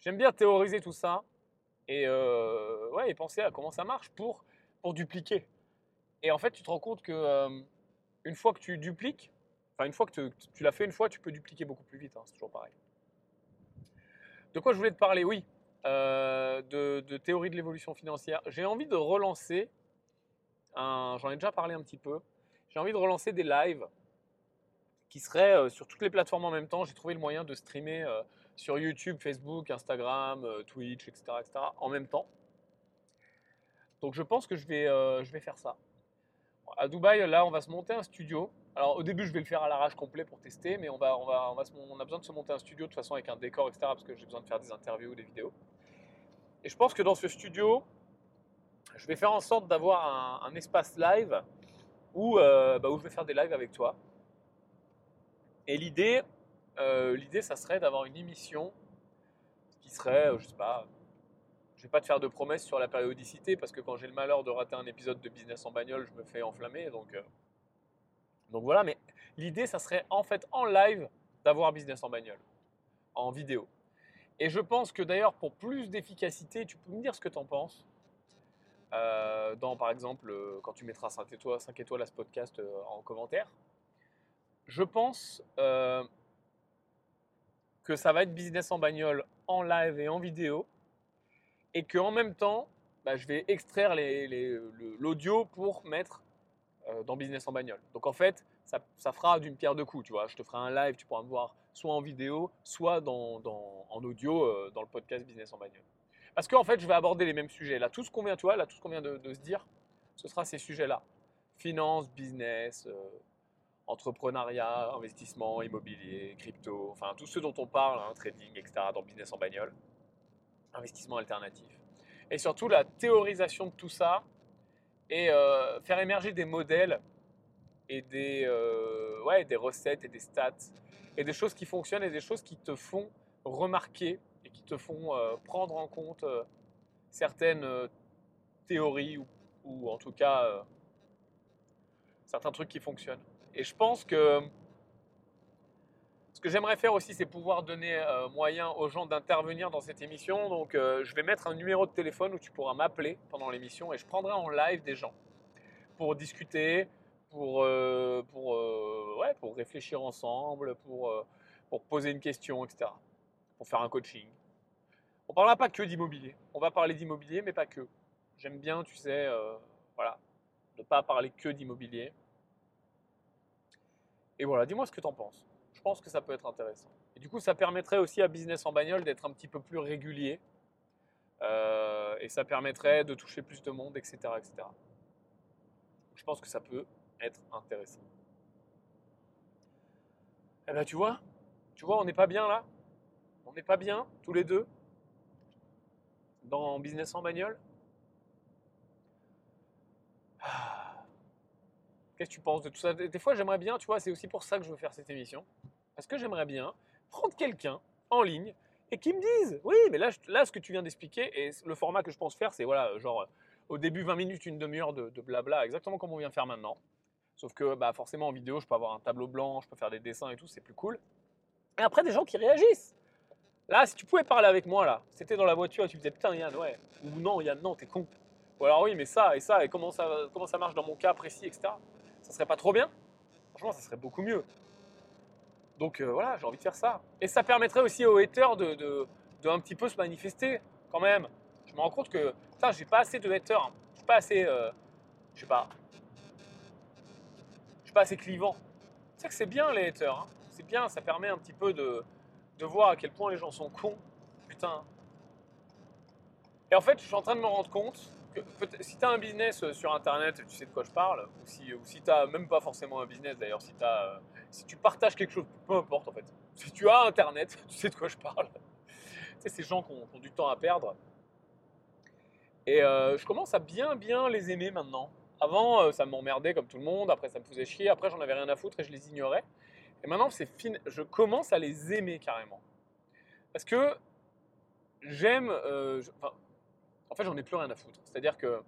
J'aime bien théoriser tout ça et, euh, ouais, et penser à comment ça marche pour, pour dupliquer. Et en fait, tu te rends compte que une fois que tu dupliques, enfin une fois que tu, tu l'as fait une fois, tu peux dupliquer beaucoup plus vite. hein, c'est toujours pareil. De quoi je voulais te parler? Oui, euh, de, théorie de l'évolution financière. J'ai envie de relancer, j'en ai déjà parlé un petit peu, j'ai envie de relancer des lives qui seraient euh, sur toutes les plateformes en même temps. J'ai trouvé le moyen de streamer euh, sur YouTube, Facebook, Instagram, Twitch, etc., etc., en même temps. Donc je pense que je vais, je vais faire ça. À Dubaï, là, on va se monter un studio. Alors au début, je vais le faire à l'arrache complet pour tester, mais on, va, on, va, on, a besoin de se monter un studio de toute façon avec un décor, etc., parce que j'ai besoin de faire des interviews, des vidéos. Et je pense que dans ce studio, je vais faire en sorte d'avoir un, espace live où, euh, bah, où je vais faire des lives avec toi. Et l'idée, euh, ça serait d'avoir une émission qui serait, euh, je sais pas, je vais pas te faire de promesses sur la périodicité parce que quand j'ai le malheur de rater un épisode de Business en bagnole, je me fais enflammer. Donc, euh, donc voilà, mais l'idée, ça serait en fait en live d'avoir Business en bagnole, en vidéo. Et je pense que d'ailleurs, pour plus d'efficacité, tu peux me dire ce que tu en penses. Euh, dans, par exemple, euh, quand tu mettras 5 étoiles, 5 étoiles à ce podcast en commentaire, je pense que ça va être business en bagnole en live et en vidéo, et qu'en même temps, bah, je vais extraire l'audio pour mettre euh, dans business en bagnole. Donc en fait, ça, fera d'une pierre deux coups, tu vois. Je te ferai un live, tu pourras me voir soit en vidéo, soit en audio euh, dans le podcast business en bagnole. Parce qu'en fait, je vais aborder les mêmes sujets. Là, tout ce qu'on vient, tu vois, là, tout ce qu'on vient de, de se dire, ce sera ces sujets-là. Finance, business, euh, entrepreneuriat, investissement, immobilier, crypto, enfin tout ce dont on parle, hein, trading, etc., dans business en bagnole, investissement alternatif. Et surtout la théorisation de tout ça et euh, faire émerger des modèles et des, euh, ouais, des recettes et des stats et des choses qui fonctionnent et des choses qui te font remarquer et qui te font euh, prendre en compte certaines théories ou, ou en tout cas certains trucs qui fonctionnent. Et je pense que ce que j'aimerais faire aussi, c'est pouvoir donner euh, moyen aux gens d'intervenir dans cette émission. Donc, euh, je vais mettre un numéro de téléphone où tu pourras m'appeler pendant l'émission et je prendrai en live des gens pour discuter, pour, euh, pour, ouais, pour réfléchir ensemble, pour, pour poser une question, etc. Pour faire un coaching. On parlera pas que d'immobilier. On va parler d'immobilier, mais pas que. J'aime bien, tu sais, voilà, ne pas parler que d'immobilier. Et voilà, dis-moi ce que tu en penses. Je pense que ça peut être intéressant. Et du coup, ça permettrait aussi à Business en bagnole d'être un petit peu plus régulier. Euh, et ça permettrait de toucher plus de monde, etc., etc. Je pense que ça peut être intéressant. Eh ben, tu vois, tu vois, on n'est pas bien là. On n'est pas bien tous les deux dans Business en bagnole. Ah. Qu'est-ce que tu penses de tout ça? Des des fois, j'aimerais bien, tu vois, c'est aussi pour ça que je veux faire cette émission. Parce que j'aimerais bien prendre quelqu'un en ligne et qui me dise, oui, mais là, là ce que tu viens d'expliquer, et le format que je pense faire, c'est voilà, genre au début 20 minutes, une demi-heure de, de blabla, exactement comme on vient faire maintenant. Sauf que bah, forcément en vidéo, je peux avoir un tableau blanc, je peux faire des dessins et tout, c'est plus cool. Et après, des gens qui réagissent. Là, si tu pouvais parler avec moi, là, c'était dans la voiture et tu me disais, putain, Yann, ouais. Ou non, Yann, non, t'es con. Ou alors, oui, mais ça et ça, et comment ça, comment ça marche dans mon cas précis, etc. Ça serait pas trop bien Franchement, ça serait beaucoup mieux. Donc euh, voilà, j'ai envie de faire ça. Et ça permettrait aussi aux haters de, de, un petit peu se manifester, quand même. Je me rends compte que, putain, j'ai pas assez de haters. hein. Je suis pas assez, euh, je sais pas, je suis pas assez clivant. Que c'est bien les haters. hein. C'est bien, ça permet un petit peu de, de voir à quel point les gens sont cons. Putain. Et en fait, je suis en train de me rendre compte si tu as un business euh, sur Internet, tu sais de quoi je parle, ou si, ou si tu même pas forcément un business d'ailleurs, si, euh, si tu partages quelque chose, peu importe en fait, si tu as Internet, tu sais de quoi je parle. tu sais, ces gens qui ont, du temps à perdre. Et euh, je commence à bien bien les aimer maintenant. Avant, ça m'emmerdait comme tout le monde, après ça me faisait chier, après j'en avais rien à foutre et je les ignorais. Et maintenant, c'est fin... je commence à les aimer carrément. Parce que j'aime... en fait, j'en ai plus rien à foutre. C'est-à-dire que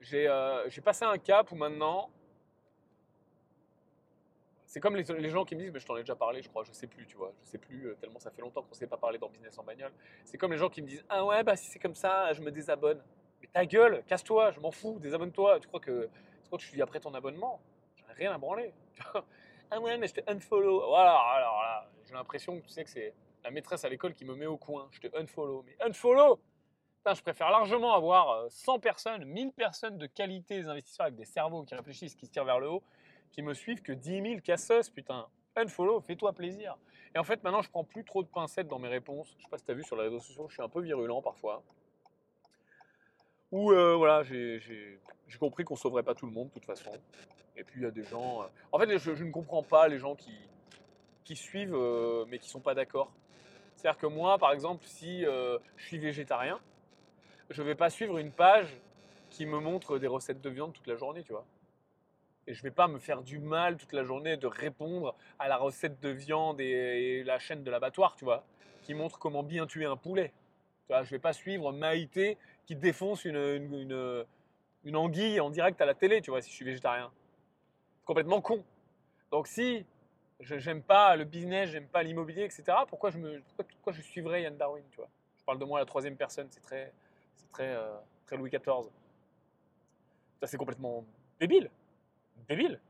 j'ai euh, j'ai passé un cap où maintenant, c'est comme les, les gens qui me disent, mais je t'en ai déjà parlé, je crois, je sais plus, tu vois, je sais plus, euh, tellement ça fait longtemps qu'on ne s'est pas parlé dans Business en bagnole. C'est comme les gens qui me disent, ah ouais, bah si c'est comme ça, je me désabonne. Mais ta gueule, casse-toi, je m'en fous, désabonne-toi. Tu crois que, tu crois que je suis après ton abonnement? J'en ai rien à branler. ah ouais, mais je te unfollow. Voilà, alors là, j'ai l'impression que tu sais que c'est la maîtresse à l'école qui me met au coin. Je te unfollow. Mais unfollow Je préfère largement avoir euh, 100 personnes, 1000 personnes de qualité, des investisseurs avec des cerveaux qui réfléchissent, qui se tirent vers le haut, qui me suivent que 10 000 casseuses, putain. Unfollow, fais-toi plaisir. Et en fait, maintenant, je prends plus trop de pincettes dans mes réponses. Je sais pas si tu as vu sur les réseaux sociaux, je suis un peu virulent parfois. Ou euh, voilà, j'ai compris qu'on sauverait pas tout le monde de toute façon. Et puis il y a des gens. euh, En fait, je, ne comprends pas les gens qui, suivent euh, mais qui sont pas d'accord. C'est-à-dire que moi, par exemple, si euh, je suis végétarien, je vais pas suivre une page qui me montre des recettes de viande toute la journée, tu vois. Et je vais pas me faire du mal toute la journée de répondre à la recette de viande et, la chaîne de l'abattoir, tu vois, qui montre comment bien tuer un poulet. Tu vois, je vais pas suivre Maïté qui défonce une, anguille en direct à la télé, tu vois, si je suis végétarien. Complètement con. Donc si je j'aime pas le business, j'aime pas l'immobilier, etc., pourquoi je, me, pourquoi je suivrais Yann Darwin, tu vois? Je parle de moi à la troisième personne, c'est très, c'est très, euh, très Louis XIV. Ça, c'est complètement débile. Débile.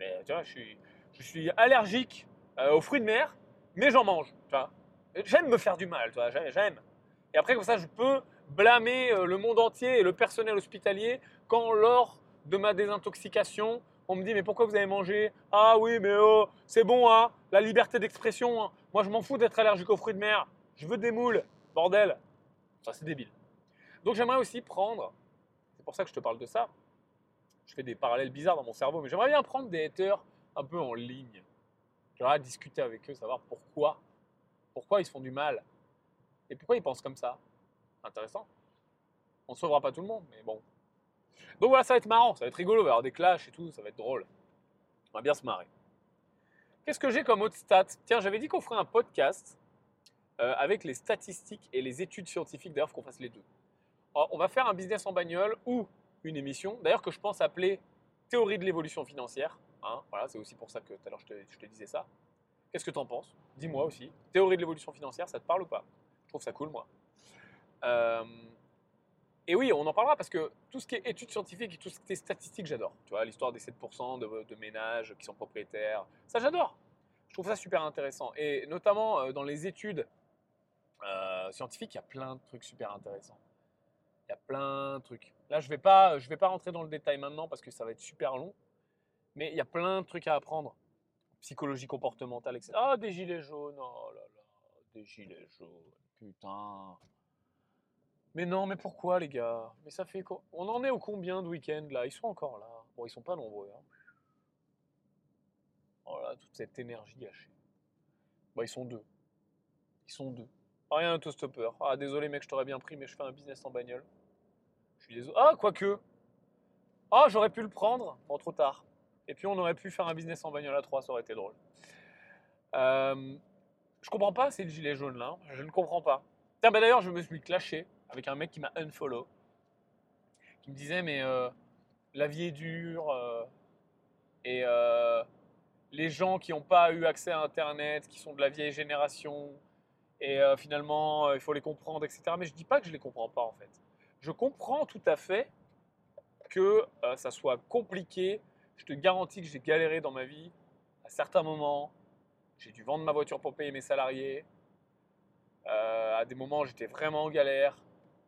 Mais tu vois, je suis, je suis allergique euh, aux fruits de mer, mais j'en mange, tu vois. J'aime me faire du mal, tu vois, j'ai- j'aime. Et après, comme ça, je peux blâmer euh, le monde entier et le personnel hospitalier quand, lors de ma désintoxication, on me dit Mais pourquoi vous avez mangé? Ah oui, mais oh, c'est bon, hein, la liberté d'expression. hein. Moi, je m'en fous d'être allergique aux fruits de mer. Je veux des moules, bordel. Ça, c'est débile. Donc, j'aimerais aussi prendre, c'est pour ça que je te parle de ça. Je fais des parallèles bizarres dans mon cerveau, mais j'aimerais bien prendre des haters un peu en ligne. J'aimerais discuter avec eux, savoir pourquoi. Pourquoi ils se font du mal. Et pourquoi ils pensent comme ça Intéressant. On ne sauvera pas tout le monde, mais bon. Donc voilà, ça va être marrant, ça va être rigolo, il va y avoir des clashs et tout, ça va être drôle. On va bien se marrer. Qu'est-ce que j'ai comme autre stat Tiens, j'avais dit qu'on ferait un podcast euh, avec les statistiques et les études scientifiques, d'ailleurs, faut qu'on fasse les deux. On va faire un business en bagnole ou une émission, d'ailleurs que je pense appeler Théorie de l'évolution financière. hein, voilà, c'est aussi pour ça que tout à l'heure je te, disais ça. Qu'est-ce que tu en penses? Dis-moi aussi. Théorie de l'évolution financière, ça te parle ou pas? Je trouve ça cool, moi. Euh, et oui, on en parlera parce que tout ce qui est études scientifiques et tout ce qui est statistiques, j'adore. Tu vois, l'histoire des 7% de, de ménages qui sont propriétaires, ça j'adore. Je trouve ça super intéressant. Et notamment euh, dans les études euh, scientifiques, il y a plein de trucs super intéressants. Il y a plein de trucs. Là, je ne vais, pas- vais pas rentrer dans le détail maintenant parce que ça va être super long. Mais il y a plein de trucs à apprendre. Psychologie comportementale, etc. Ah, des gilets jaunes. Oh là là. Des gilets jaunes. Putain. Mais non, mais pourquoi les gars? Mais ça fait On en est au combien de week-end là? Ils sont encore là. Bon, ils sont pas nombreux. Hein. Oh là, toute cette énergie gâchée. Bah, ils sont deux. Ils sont deux. Rien d'autostopper. Ah, désolé mec, je t'aurais bien pris, mais je fais un business en bagnole. Je suis désolé. Ah, quoique. Ah, j'aurais pu le prendre. Bon, trop tard. Et puis on aurait pu faire un business en bagnole à 3, ça aurait été drôle. Euh, je comprends pas ces gilets jaunes là. Je ne comprends pas. Bah d'ailleurs, je me suis clashé avec un mec qui m'a unfollow. Qui me disait, mais euh, la vie est dure. euh, et les gens qui n'ont pas eu accès à Internet, qui sont de la vieille génération, et euh, finalement, euh, il faut les comprendre, etc. Mais je dis pas que je les comprends pas en fait. Je comprends tout à fait que euh, ça soit compliqué. Je te garantis que j'ai galéré dans ma vie à certains moments. J'ai dû vendre ma voiture pour payer mes salariés. À des moments, j'étais vraiment en galère.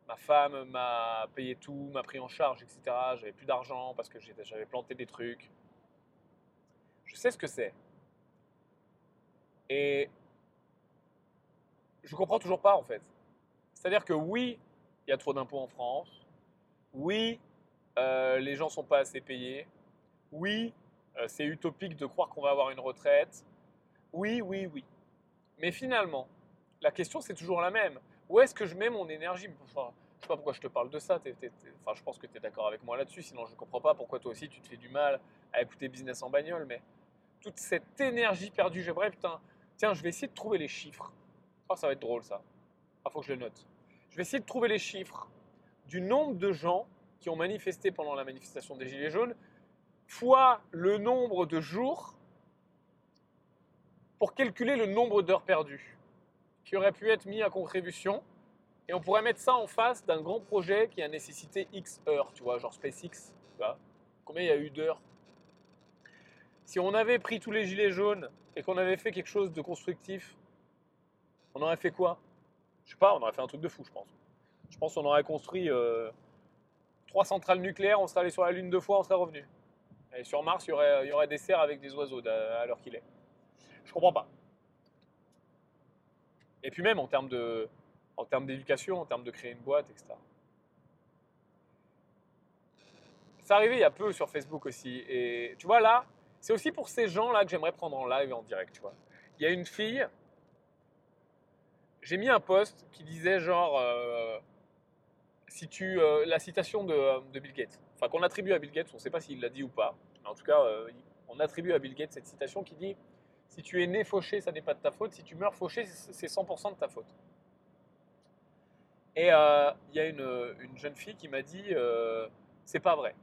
Ma femme m'a payé tout, m'a pris en charge, etc. J'avais plus d'argent parce que j'avais planté des trucs. Je sais ce que c'est. Et je comprends toujours pas en fait. C'est-à-dire que oui, il y a trop d'impôts en France. Oui, euh, les gens sont pas assez payés. Oui, euh, c'est utopique de croire qu'on va avoir une retraite. Oui, oui, oui. Mais finalement, la question c'est toujours la même. Où est-ce que je mets mon énergie? Enfin, Je sais pas pourquoi je te parle de ça. Enfin, je pense que tu es d'accord avec moi là-dessus. Sinon, je ne comprends pas pourquoi toi aussi tu te fais du mal à écouter Business en bagnole. Mais toute cette énergie perdue, j'aimerais, putain, tiens, je vais essayer de trouver les chiffres. Oh, ça va être drôle ça. Ah, faut que je le note. Je vais essayer de trouver les chiffres du nombre de gens qui ont manifesté pendant la manifestation des Gilets jaunes, fois le nombre de jours pour calculer le nombre d'heures perdues qui aurait pu être mis à contribution. Et on pourrait mettre ça en face d'un grand projet qui a nécessité X heures, tu vois, genre SpaceX. Combien il y a eu d'heures? Si on avait pris tous les gilets jaunes et qu'on avait fait quelque chose de constructif, on aurait fait quoi? Je sais pas, on aurait fait un truc de fou, je pense. Je pense qu'on aurait construit euh, trois centrales nucléaires, on serait allé sur la Lune deux fois, on serait revenu. Et sur Mars, il y aurait, des serres avec des oiseaux à l'heure qu'il est. Je comprends pas. Et puis même en termes de, d'éducation, en termes de créer une boîte, etc. C'est arrivé il y a peu sur Facebook aussi. Et tu vois là, c'est aussi pour ces gens-là que j'aimerais prendre en live et en direct, tu vois. Il y a une fille, j'ai mis un post qui disait genre, euh, si tu, euh, la citation de, Bill Gates, enfin qu'on attribue à Bill Gates, on ne sait pas s'il l'a dit ou pas, mais en tout cas, euh, on attribue à Bill Gates cette citation qui dit si tu es né fauché, ça n'est pas de ta faute. Si tu meurs fauché, c'est 100% de ta faute. Et euh, il y a une, jeune fille qui m'a dit euh, c'est pas vrai.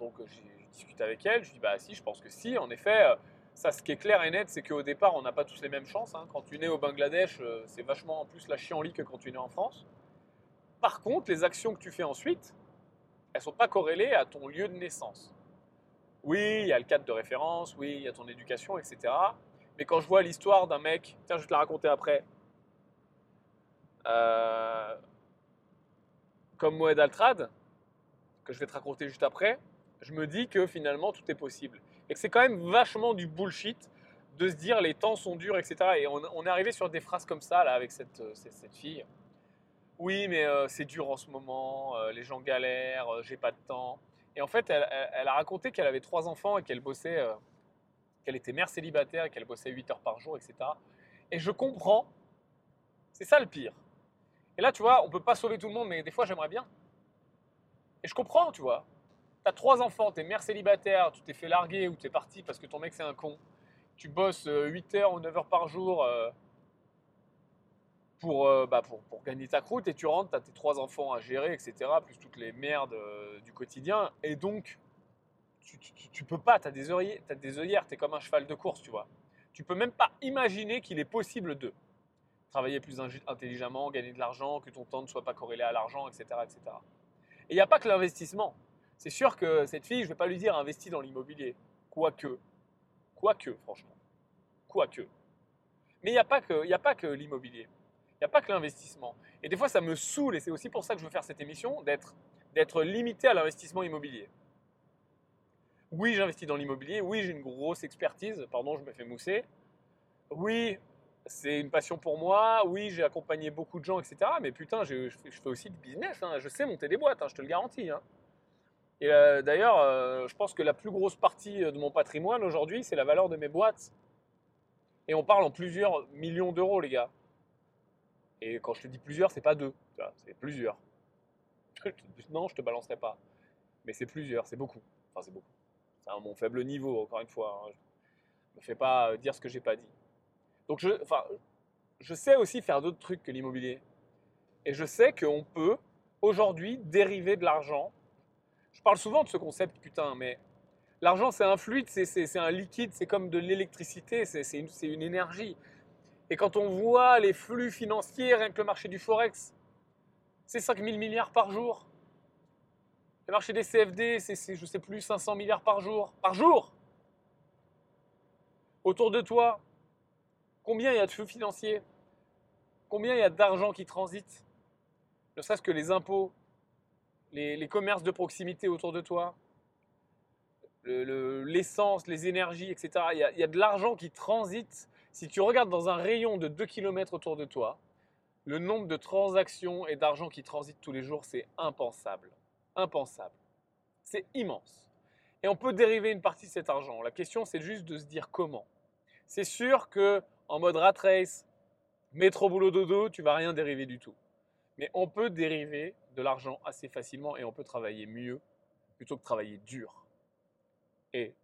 donc j'ai discuté avec elle. Je dis bah si, je pense que si. En effet, euh, ça, ce qui est clair et net, c'est qu'au départ, on n'a pas tous les mêmes chances. Hein. Quand tu nais au Bangladesh, c'est vachement en plus la chienlit que quand tu nais en France. Par contre, les actions que tu fais ensuite, elles sont pas corrélées à ton lieu de naissance. Oui, il y a le cadre de référence, oui, il y a ton éducation, etc. Mais quand je vois l'histoire d'un mec, tiens, je vais te la raconter après, euh, comme Moed Altrad, que je vais te raconter juste après, je me dis que finalement tout est possible. Et que c'est quand même vachement du bullshit de se dire les temps sont durs, etc. Et on, est arrivé sur des phrases comme ça, là, avec cette, euh, cette, fille. Oui, mais euh, c'est dur en ce moment, les gens galèrent, j'ai pas de temps. Et en fait, elle, a raconté qu'elle avait trois enfants et qu'elle bossait, euh, qu'elle était mère célibataire et qu'elle bossait 8 heures par jour, etc. Et je comprends, c'est ça le pire. Et là, tu vois, on peut pas sauver tout le monde, mais des fois, j'aimerais bien. Et je comprends, tu vois. Tu as trois enfants, tu es mère célibataire, tu t'es fait larguer ou tu es parti parce que ton mec c'est un con. Tu bosses 8 euh, heures ou 9 heures par jour. Euh, euh, bah, pour, gagner ta croûte et tu rentres, tu as tes trois enfants à gérer, etc., plus toutes les merdes du quotidien. Et donc, tu, peux pas, tu as des tu des œillères, tu es comme un cheval de course, tu vois. Tu peux même pas imaginer qu'il est possible de travailler plus intelligemment, gagner de l'argent, que ton temps ne soit pas corrélé à l'argent, etc., etc. Et il n'y a pas que l'investissement. C'est sûr que cette fille, je ne vais pas lui dire investis dans l'immobilier. Quoique. Quoique, franchement. Quoique. Mais il n'y a pas que l'immobilier. Il n'y a pas que l'investissement. Et des fois, ça me saoule, et c'est aussi pour ça que je veux faire cette émission, d'être, limité à l'investissement immobilier. Oui, j'investis dans l'immobilier. Oui, j'ai une grosse expertise. Pardon, je me fais mousser. Oui, c'est une passion pour moi. Oui, j'ai accompagné beaucoup de gens, etc. Mais putain, je, fais aussi du business. Hein. Je sais monter des boîtes, hein, je te le garantis. Hein. Et euh, d'ailleurs, euh, je pense que la plus grosse partie de mon patrimoine aujourd'hui, c'est la valeur de mes boîtes. Et on parle en plusieurs millions d'euros, les gars. Et quand je te dis plusieurs, c'est pas deux, c'est plusieurs. non, je te balancerai pas. Mais c'est plusieurs, c'est beaucoup. Enfin, c'est beaucoup. C'est à mon faible niveau, encore une fois. Hein. Je me fais pas euh, dire ce que j'ai pas dit. Donc, je sais aussi faire d'autres trucs que l'immobilier. Et je sais qu'on peut, aujourd'hui, dériver de l'argent. Je parle souvent de ce concept, putain, mais l'argent, c'est un fluide, c'est un liquide, c'est comme de l'électricité, c'est une, énergie. Et quand on voit les flux financiers, rien que le marché du Forex, c'est 5 000 milliards par jour. Le marché des CFD, c'est, je sais plus, 500 milliards par jour. Par jour Autour de toi, combien il y a de flux financiers? Combien il y a d'argent qui transite? Ne serait-ce que les impôts, les, commerces de proximité autour de toi, l'essence, les énergies, etc. il y a de l'argent qui transite si tu regardes dans un rayon de 2 km autour de toi, le nombre de transactions et d'argent qui transite tous les jours, c'est impensable. Impensable. C'est immense. Et on peut dériver une partie de cet argent. La question, c'est juste de se dire comment. C'est sûr que en mode rat race, métro boulot dodo, tu vas rien dériver du tout. Mais on peut dériver de l'argent assez facilement et on peut travailler mieux plutôt que travailler dur. Et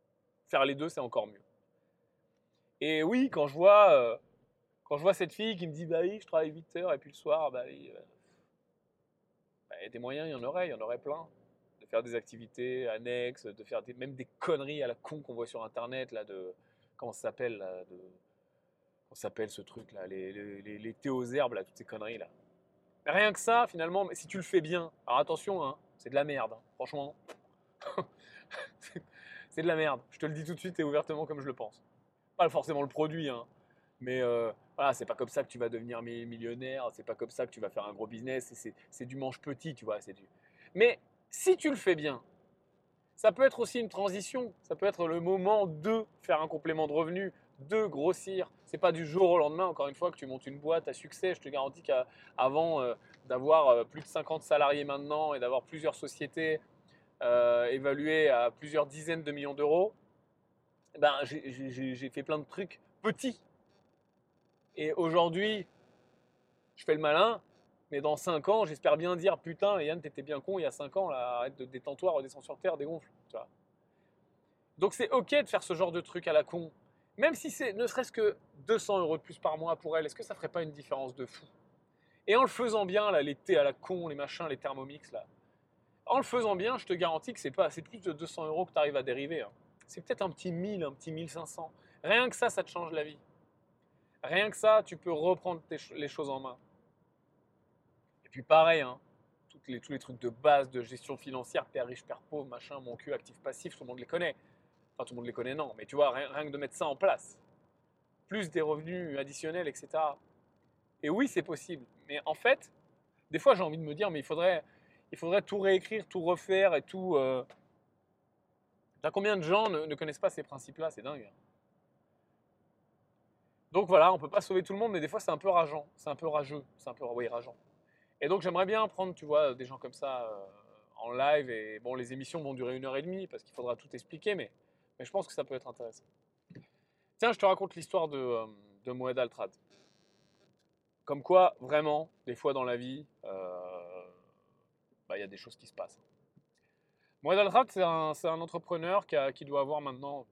faire les deux, c'est encore mieux. Et oui, quand je vois, euh, quand je vois cette fille qui me dit bah oui, je travaille 8 heures et puis le soir, bah, oui, euh, bah, des moyens, il y en aurait, il y en aurait plein. De faire des activités annexes, de faire même des conneries à la con qu'on voit sur internet, là, de. Comment ça s'appelle de, Comment s'appelle ce truc là Les, les, les, aux herbes, là, toutes ces conneries là. Rien que ça, finalement, si tu le fais bien, alors attention, hein, c'est de la merde, hein, franchement. c'est de la merde. Je te le dis tout de suite et ouvertement comme je le pense. Pas forcément le produit, hein, mais euh, voilà, c'est pas comme ça que tu vas devenir millionnaire, c'est pas comme ça que tu vas faire un gros business, c'est du manche petit, tu vois. Du... Mais si tu le fais bien, ça peut être aussi une transition, ça peut être le moment de faire un complément de revenu, de grossir. C'est pas du jour au lendemain, encore une fois, que tu montes une boîte à succès. Je te garantis qu'avant euh, d'avoir euh, plus de 50 salariés maintenant et d'avoir plusieurs sociétés euh, évaluées à plusieurs dizaines de millions d'euros, ben, j'ai fait plein de trucs petits. Et aujourd'hui, je fais le malin, mais dans 5 ans, j'espère bien dire Putain, Yann, t'étais bien con il y a 5 ans, arrête de détends-toi, redescends sur terre, dégonfle. Donc c'est ok de faire ce genre de truc à la con. Même si c'est ne serait-ce que 200 euros de plus par mois pour elle, est-ce que ça ferait pas une différence de fou? Et en le faisant bien, là, les thés à la con, les machins, les thermomix, là, en le faisant bien, je te garantis que c'est pas, c'est plus de 200 euros que tu arrives à dériver. Hein. C'est peut-être un petit 1000, un petit 1500. Rien que ça, ça te change la vie. Rien que ça, tu peux reprendre les choses en main. Et puis pareil, hein, tous les trucs de base de gestion financière, père riche, père pauvre, machin, mon cul, actif, passif, tout le monde les connaît. Tout le monde les connaît, non, mais tu vois, rien, que de mettre ça en place. Plus des revenus additionnels, etc. Et oui, c'est possible. Mais en fait, des fois, j'ai envie de me dire, mais il faudrait, il faudrait tout réécrire, tout refaire et tout. Euh... combien de gens ne, ne connaissent pas ces principes-là? C'est dingue. Hein. Donc voilà, on peut pas sauver tout le monde, mais des fois c'est un peu rageant, c'est un peu rageux, c'est un peu rageant. Et donc j'aimerais bien prendre, tu vois, des gens comme ça euh, en live. Et bon, les émissions vont durer une heure et demie parce qu'il faudra tout expliquer, mais, mais je pense que ça peut être intéressant. Tiens, je te raconte l'histoire de, euh, de Moed Altrad. Comme quoi, vraiment, des fois dans la vie, euh, bah, il y a des choses qui se passent. Moed Altrad, c'est un, entrepreneur qui doit avoir maintenant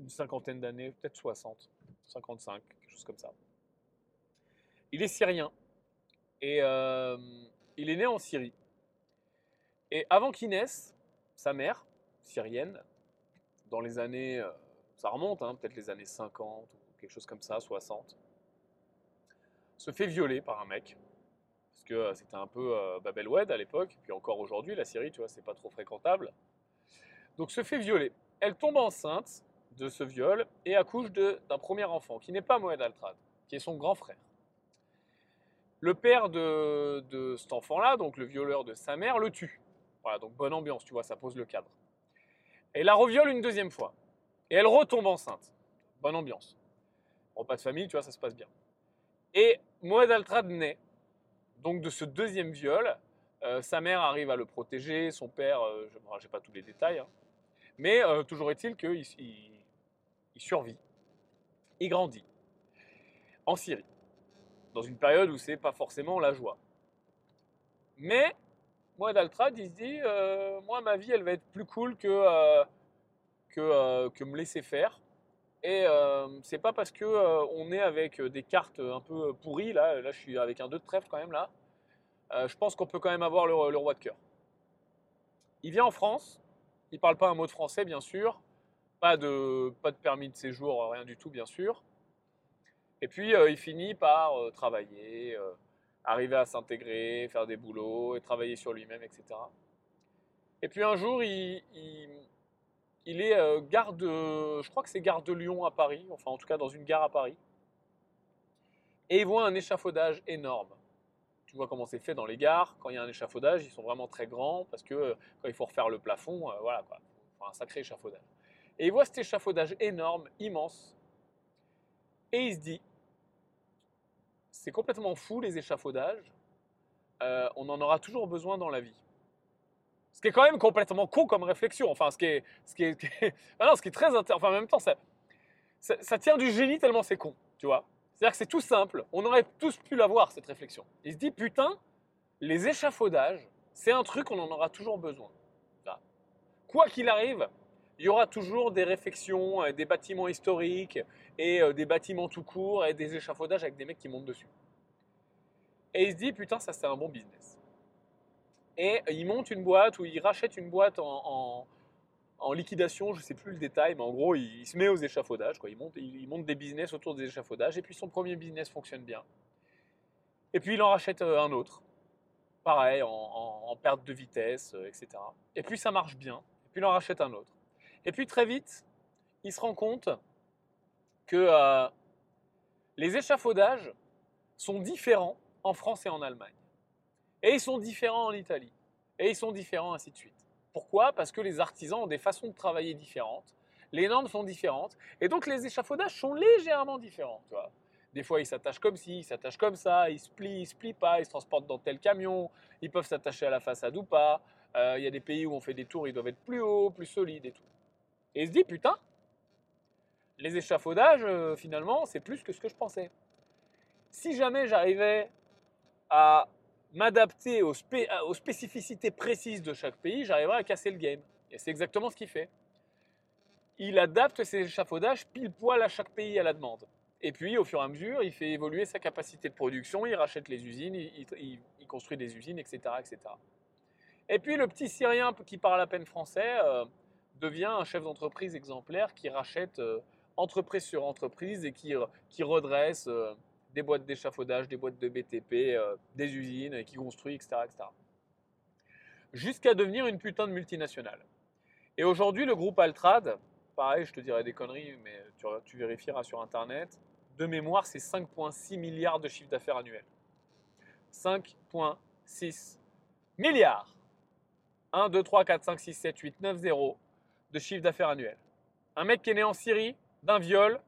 une cinquantaine d'années, peut-être 60. 55, quelque chose comme ça. Il est syrien et euh, il est né en Syrie. Et avant qu'il naisse, sa mère, syrienne, dans les années, euh, ça remonte, hein, peut-être les années 50 ou quelque chose comme ça, 60, se fait violer par un mec. Parce que euh, c'était un peu Babel Wed à l'époque, puis encore aujourd'hui, la Syrie, tu vois, c'est pas trop fréquentable. Donc se fait violer. Elle tombe enceinte, de ce viol et accouche d'un premier enfant, qui n'est pas Moed Altrad, qui est son grand frère. Le père de, de cet enfant-là, donc le violeur de sa mère, le tue. Voilà, donc bonne ambiance, tu vois, ça pose le cadre. Et la reviole une deuxième fois. Et elle retombe enceinte. Bonne ambiance. Repas de famille, tu vois, ça se passe bien. Et Moed Altrad naît. Donc de ce deuxième viol, euh, sa mère arrive à le protéger, son père, euh, je n'ai pas tous les détails, hein. mais euh, toujours est-il qu'il il survit, il grandit en Syrie, dans une période où c'est pas forcément la joie. Mais moi, Daltrad, il se dit, euh, moi, ma vie, elle va être plus cool que, euh, que, euh, que, me laisser faire. Et c'est pas parce que on est avec des cartes un peu pourries, là, là je suis avec un 2 de trèfle quand même, là, je pense qu'on peut quand même avoir le, roi de cœur. Il vient en France, il parle pas un mot de français, bien sûr, pas de, pas de permis de séjour, rien du tout, bien sûr. Et puis, il finit par travailler, arriver à s'intégrer, faire des boulots et travailler sur lui-même, etc. Et puis un jour, il, il, est garde, je crois que c'est gare de Lyon à Paris, enfin en tout cas dans une gare à Paris. Et il voit un échafaudage énorme. Tu vois comment c'est fait dans les gares. Quand il y a un échafaudage, ils sont vraiment très grands parce que quand il faut refaire le plafond, voilà quoi, un sacré échafaudage. Et il voit cet échafaudage énorme, immense, et il se dit, c'est complètement fou les échafaudages. Euh, on en aura toujours besoin dans la vie. Ce qui est quand même complètement con comme réflexion. Enfin, ce qui est, ce qui est, ah non, ce qui est très intéressant. Enfin, en même temps, ça, ça, ça tient du génie tellement c'est con, tu vois. C'est-à-dire que c'est tout simple. On aurait tous pu l'avoir cette réflexion. Il se dit putain, les échafaudages, c'est un truc, on en aura toujours besoin. Quoi qu'il arrive, il y aura toujours des réflexions, euh, des bâtiments historiques et euh, des bâtiments tout court et des échafaudages avec des mecs qui montent dessus. Et il se dit, putain, ça c'est un bon business. Et il monte une boîte ou il rachète une boîte en, liquidation, je ne sais plus le détail, mais en gros, il, se met aux échafaudages. Quoi. Il, monte, il, monte des business autour des échafaudages et puis son premier business fonctionne bien. Et puis il en rachète euh, un autre pareil, en, perte de vitesse, etc. Et puis ça marche bien, et puis il en rachète un autre. Et puis très vite, il se rend compte que euh, les échafaudages sont différents en France et en Allemagne. Et ils sont différents en Italie. Et ils sont différents ainsi de suite. Pourquoi? Parce que les artisans ont des façons de travailler différentes, les normes sont différentes, et donc les échafaudages sont légèrement différents. Tu vois des fois, ils s'attachent comme ci, ils s'attachent comme ça, ils se plient, ils se plient pas, ils se transportent dans tel camion, ils peuvent s'attacher à la façade ou pas. Euh, il y a des pays où on fait des tours, ils doivent être plus hauts, plus solides et tout. Et il se dit, putain, les échafaudages, euh, finalement, c'est plus que ce que je pensais. Si jamais j'arrivais à m'adapter aux, spécificités précises de chaque pays, j'arriverais à casser le game. Et c'est exactement ce qu'il fait. Il adapte ses échafaudages pile poil à chaque pays à la demande. Et puis, au fur et à mesure, il fait évoluer sa capacité de production, il rachète les usines, il, construit des usines, etc., etc. Et puis, le petit Syrien qui parle à peine français euh, devient un chef d'entreprise exemplaire qui rachète euh, entreprise sur entreprise et qui, qui redresse euh, des boîtes d'échafaudage, des boîtes de BTP, des usines, et qui construit, etc., etc. Jusqu'à devenir une putain de multinationale. Et aujourd'hui, le groupe Altrad, pareil, je te dirai des conneries, mais tu, tu vérifieras sur Internet, de mémoire, c'est 5,6 milliards de chiffre d'affaires annuel. 5,6 milliards. 1, 2, 3, 4, 5, 6, 7, 8, 9, 0 de chiffre d'affaires annuel. Un mec qui est né en Syrie, d'un viol,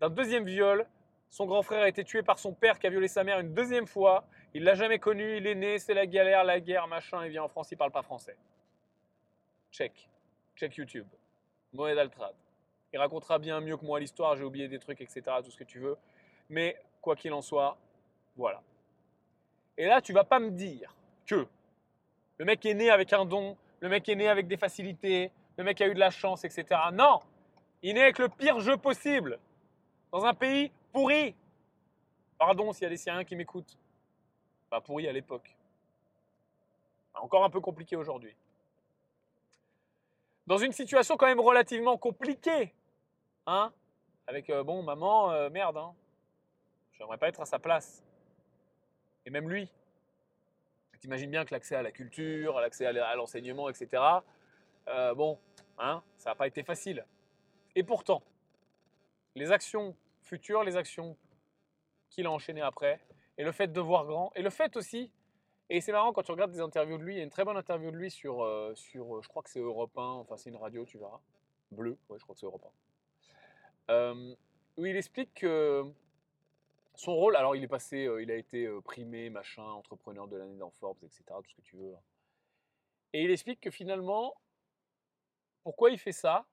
d'un deuxième viol. Son grand frère a été tué par son père qui a violé sa mère une deuxième fois. Il l'a jamais connu, il est né, c'est la galère, la guerre, machin. Il vient en France, il parle pas français. Check. Check YouTube. Moed Altrad. Il racontera bien mieux que moi l'histoire, j'ai oublié des trucs, etc., tout ce que tu veux. Mais quoi qu'il en soit, voilà. Et là, tu vas pas me dire que le mec est né avec un don, le mec est né avec des facilités, le mec a eu de la chance, etc. Non Il est avec le pire jeu possible, dans un pays pourri. Pardon s'il y a des Syriens qui m'écoutent. Pas pourri à l'époque. Encore un peu compliqué aujourd'hui. Dans une situation quand même relativement compliquée Hein Avec, euh, bon, maman, euh, merde, hein J'aimerais pas être à sa place. Et même lui. T'imagines bien que l'accès à la culture, l'accès à l'enseignement, etc., euh, bon, hein, ça n'a pas été facile. Et pourtant, les actions futures, les actions qu'il a enchaînées après, et le fait de voir grand, et le fait aussi, et c'est marrant quand tu regardes des interviews de lui, il y a une très bonne interview de lui sur, sur je crois que c'est Europe 1, enfin c'est une radio, tu verras, bleu, ouais, je crois que c'est Europe 1 euh, où il explique que son rôle, alors il est passé, euh, il a été euh, primé, machin, entrepreneur de l'année dans Forbes, etc., tout ce que tu veux. Hein. Et il explique que finalement, pourquoi il fait ça?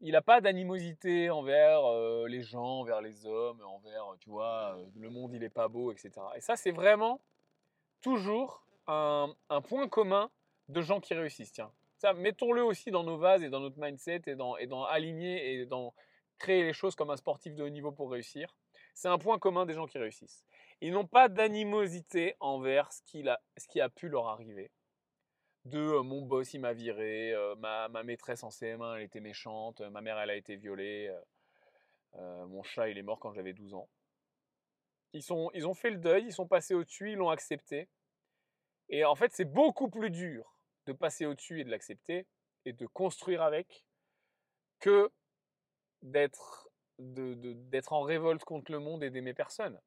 Il n'a pas d'animosité envers les gens, envers les hommes, envers, tu vois, le monde il est pas beau, etc. Et ça, c'est vraiment toujours un, point commun de gens qui réussissent. Tiens, ça, mettons-le aussi dans nos vases et dans notre mindset et dans, aligner et dans créer les choses comme un sportif de haut niveau pour réussir. C'est un point commun des gens qui réussissent. Ils n'ont pas d'animosité envers ce qui a pu leur arriver. De mon boss, il m'a viré, euh, ma, maîtresse en CM1, elle était méchante, ma mère, elle a été violée, mon chat, il est mort quand j'avais 12 ans. Ils, sont, ils ont fait le deuil, ils sont passés au-dessus, ils l'ont accepté. Et en fait, c'est beaucoup plus dur de passer au-dessus et de l'accepter et de construire avec que d'être d'être en révolte contre le monde et d'aimer personne.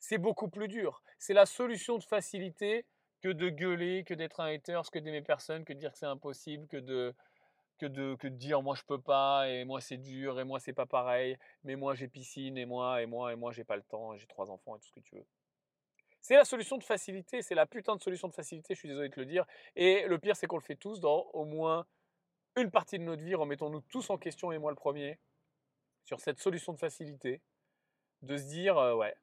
C'est beaucoup plus dur. C'est la solution de facilité que de gueuler, que d'être un hater, que d'aimer personne, que de dire que c'est impossible, que de que de, que de dire moi je peux pas, et moi c'est dur, et moi c'est pas pareil, mais moi j'ai piscine, et moi, et moi, et moi j'ai pas le temps, j'ai trois enfants, et tout ce que tu veux. C'est la solution de facilité, c'est la putain de solution de facilité, je suis désolé de te le dire. Et le pire, c'est qu'on le fait tous dans au moins une partie de notre vie, remettons-nous tous en question, et moi le premier, sur cette solution de facilité, de se dire, euh, ouais,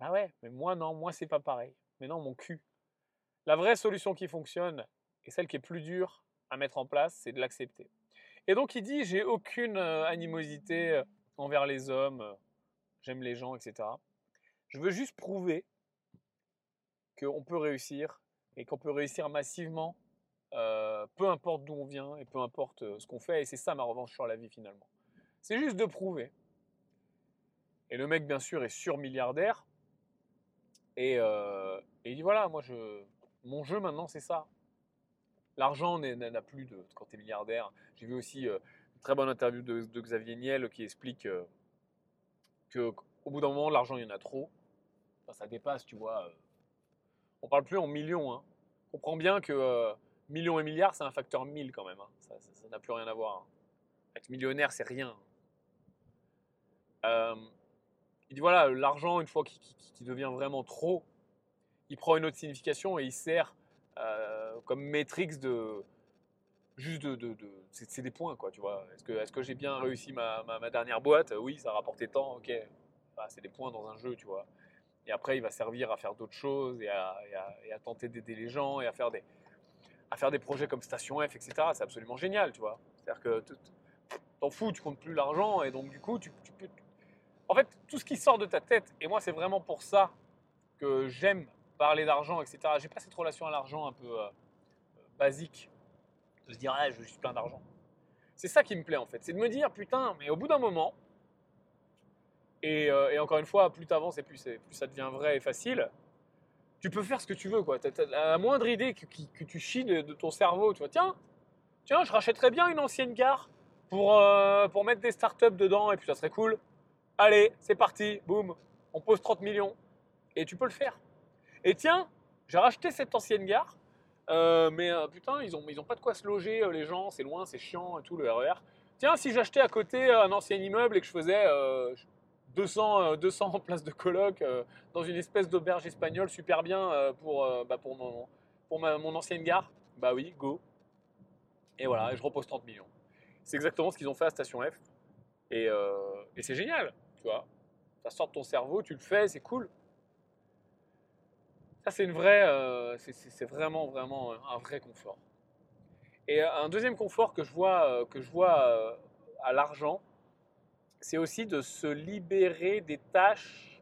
ah ouais, mais moi non, moi c'est pas pareil. Mais non, mon cul. La vraie solution qui fonctionne, et celle qui est plus dure à mettre en place, c'est de l'accepter. Et donc il dit, j'ai aucune euh, animosité euh, envers les hommes, j'aime les gens, etc. Je veux juste prouver qu'on peut réussir et qu'on peut réussir massivement, peu importe d'où on vient et peu importe ce qu'on fait. Et c'est ça ma revanche sur la vie finalement. C'est juste de prouver. Et le mec, bien sûr, est surmilliardaire. Et, euh, et il dit voilà, moi, je, mon jeu maintenant, c'est ça. L'argent n'a plus de quand tu es milliardaire. J'ai vu aussi euh, une très bonne interview de, Xavier Niel qui explique euh, que qu'au bout d'un moment, l'argent, il y en a trop. ça dépasse, tu vois. Euh, on parle plus en millions. Hein. On comprend bien que millions et milliards, c'est un facteur 1000 quand même. Hein. Ça n'a plus rien à voir. Hein. Être millionnaire, c'est rien. Euh, il dit voilà, l'argent, une fois qu'il devient vraiment trop, il prend une autre signification et il sert euh, comme matrix de. Juste de. de, c'est des points, quoi, tu vois. Est-ce que, est que j'ai bien réussi ma, ma, dernière boîte? Oui, ça a rapporté tant, ok. Bah, c'est des points dans un jeu, tu vois. Et après, il va servir à faire d'autres choses et à, et à, tenter d'aider les gens et à faire des, à faire des projets comme Station F, etc. C'est absolument génial, tu vois. C'est-à-dire que t'en fous, tu comptes plus l'argent et donc du coup, tu peux en fait, tout ce qui sort de ta tête, et moi c'est vraiment pour ça que j'aime parler d'argent, etc. J'ai pas cette relation à l'argent un peu euh, basique, de se dire ah, je suis plein d'argent. C'est ça qui me plaît en fait, c'est de me dire putain, mais au bout d'un moment, et, euh, encore une fois, plus t'avances et plus, ça devient vrai et facile, tu peux faire ce que tu veux quoi. La moindre idée que, tu chies de, ton cerveau, tu vois, tiens, tiens, je rachèterais bien une ancienne gare pour, euh, pour mettre des startups dedans et puis ça serait cool. Allez, c'est parti, boum, on pose 30 millions. Et tu peux le faire. Et tiens, j'ai racheté cette ancienne gare, euh, mais euh, putain, ils n'ont ils ont pas de quoi se loger, euh, les gens, c'est loin, c'est chiant et tout, le RER. E tiens, si j'achetais à côté un ancien immeuble et que je faisais 200, 200 places de coloc dans une espèce d'auberge espagnole super bien pour, bah, pour, mon, pour mon ancienne gare, bah oui, go. Et voilà, je repose 30 millions. C'est exactement ce qu'ils ont fait à Station F. Et, et c'est génial. Tu vois, ça sort de ton cerveau, tu le fais, c'est cool. Ça, c'est une vraie, euh, c'est vraiment, vraiment un vrai confort. Et un deuxième confort que je vois, euh, que je vois euh, à l'argent, c'est aussi de se libérer des tâches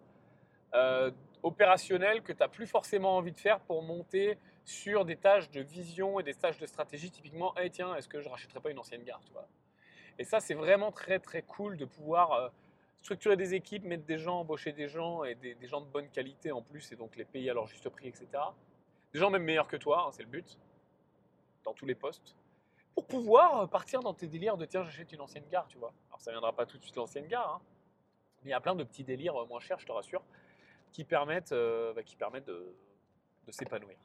opérationnelles que tu n'as plus forcément envie de faire pour monter sur des tâches de vision et des tâches de stratégie. Typiquement, hey, tiens, est-ce que je rachèterais pas une ancienne gare? tu vois? Et ça, c'est vraiment très très cool de pouvoir structurer des équipes, mettre des gens, embaucher des gens et des, gens de bonne qualité en plus et donc les payer à leur juste prix, etc. Des gens même meilleurs que toi, hein, c'est le but, dans tous les postes, pour pouvoir partir dans tes délires de tiens, j'achète une ancienne gare, tu vois. Alors ça viendra pas tout de suite l'ancienne gare, hein, mais il y a plein de petits délires moins chers, je te rassure, qui permettent, euh, bah, qui permettent de, s'épanouir.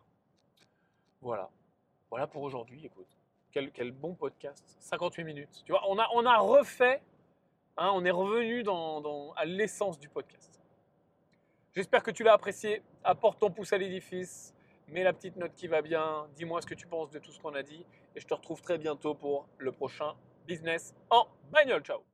Voilà. Voilà pour aujourd'hui, écoute. Quel, quel, bon podcast. 58 minutes. Tu vois, on a, on a refait Hein, on est revenu à l'essence du podcast. J'espère que tu l'as apprécié. Apporte ton pouce à l'édifice. Mets la petite note qui va bien. Dis-moi ce que tu penses de tout ce qu'on a dit. Et je te retrouve très bientôt pour le prochain business en bagnole. Ciao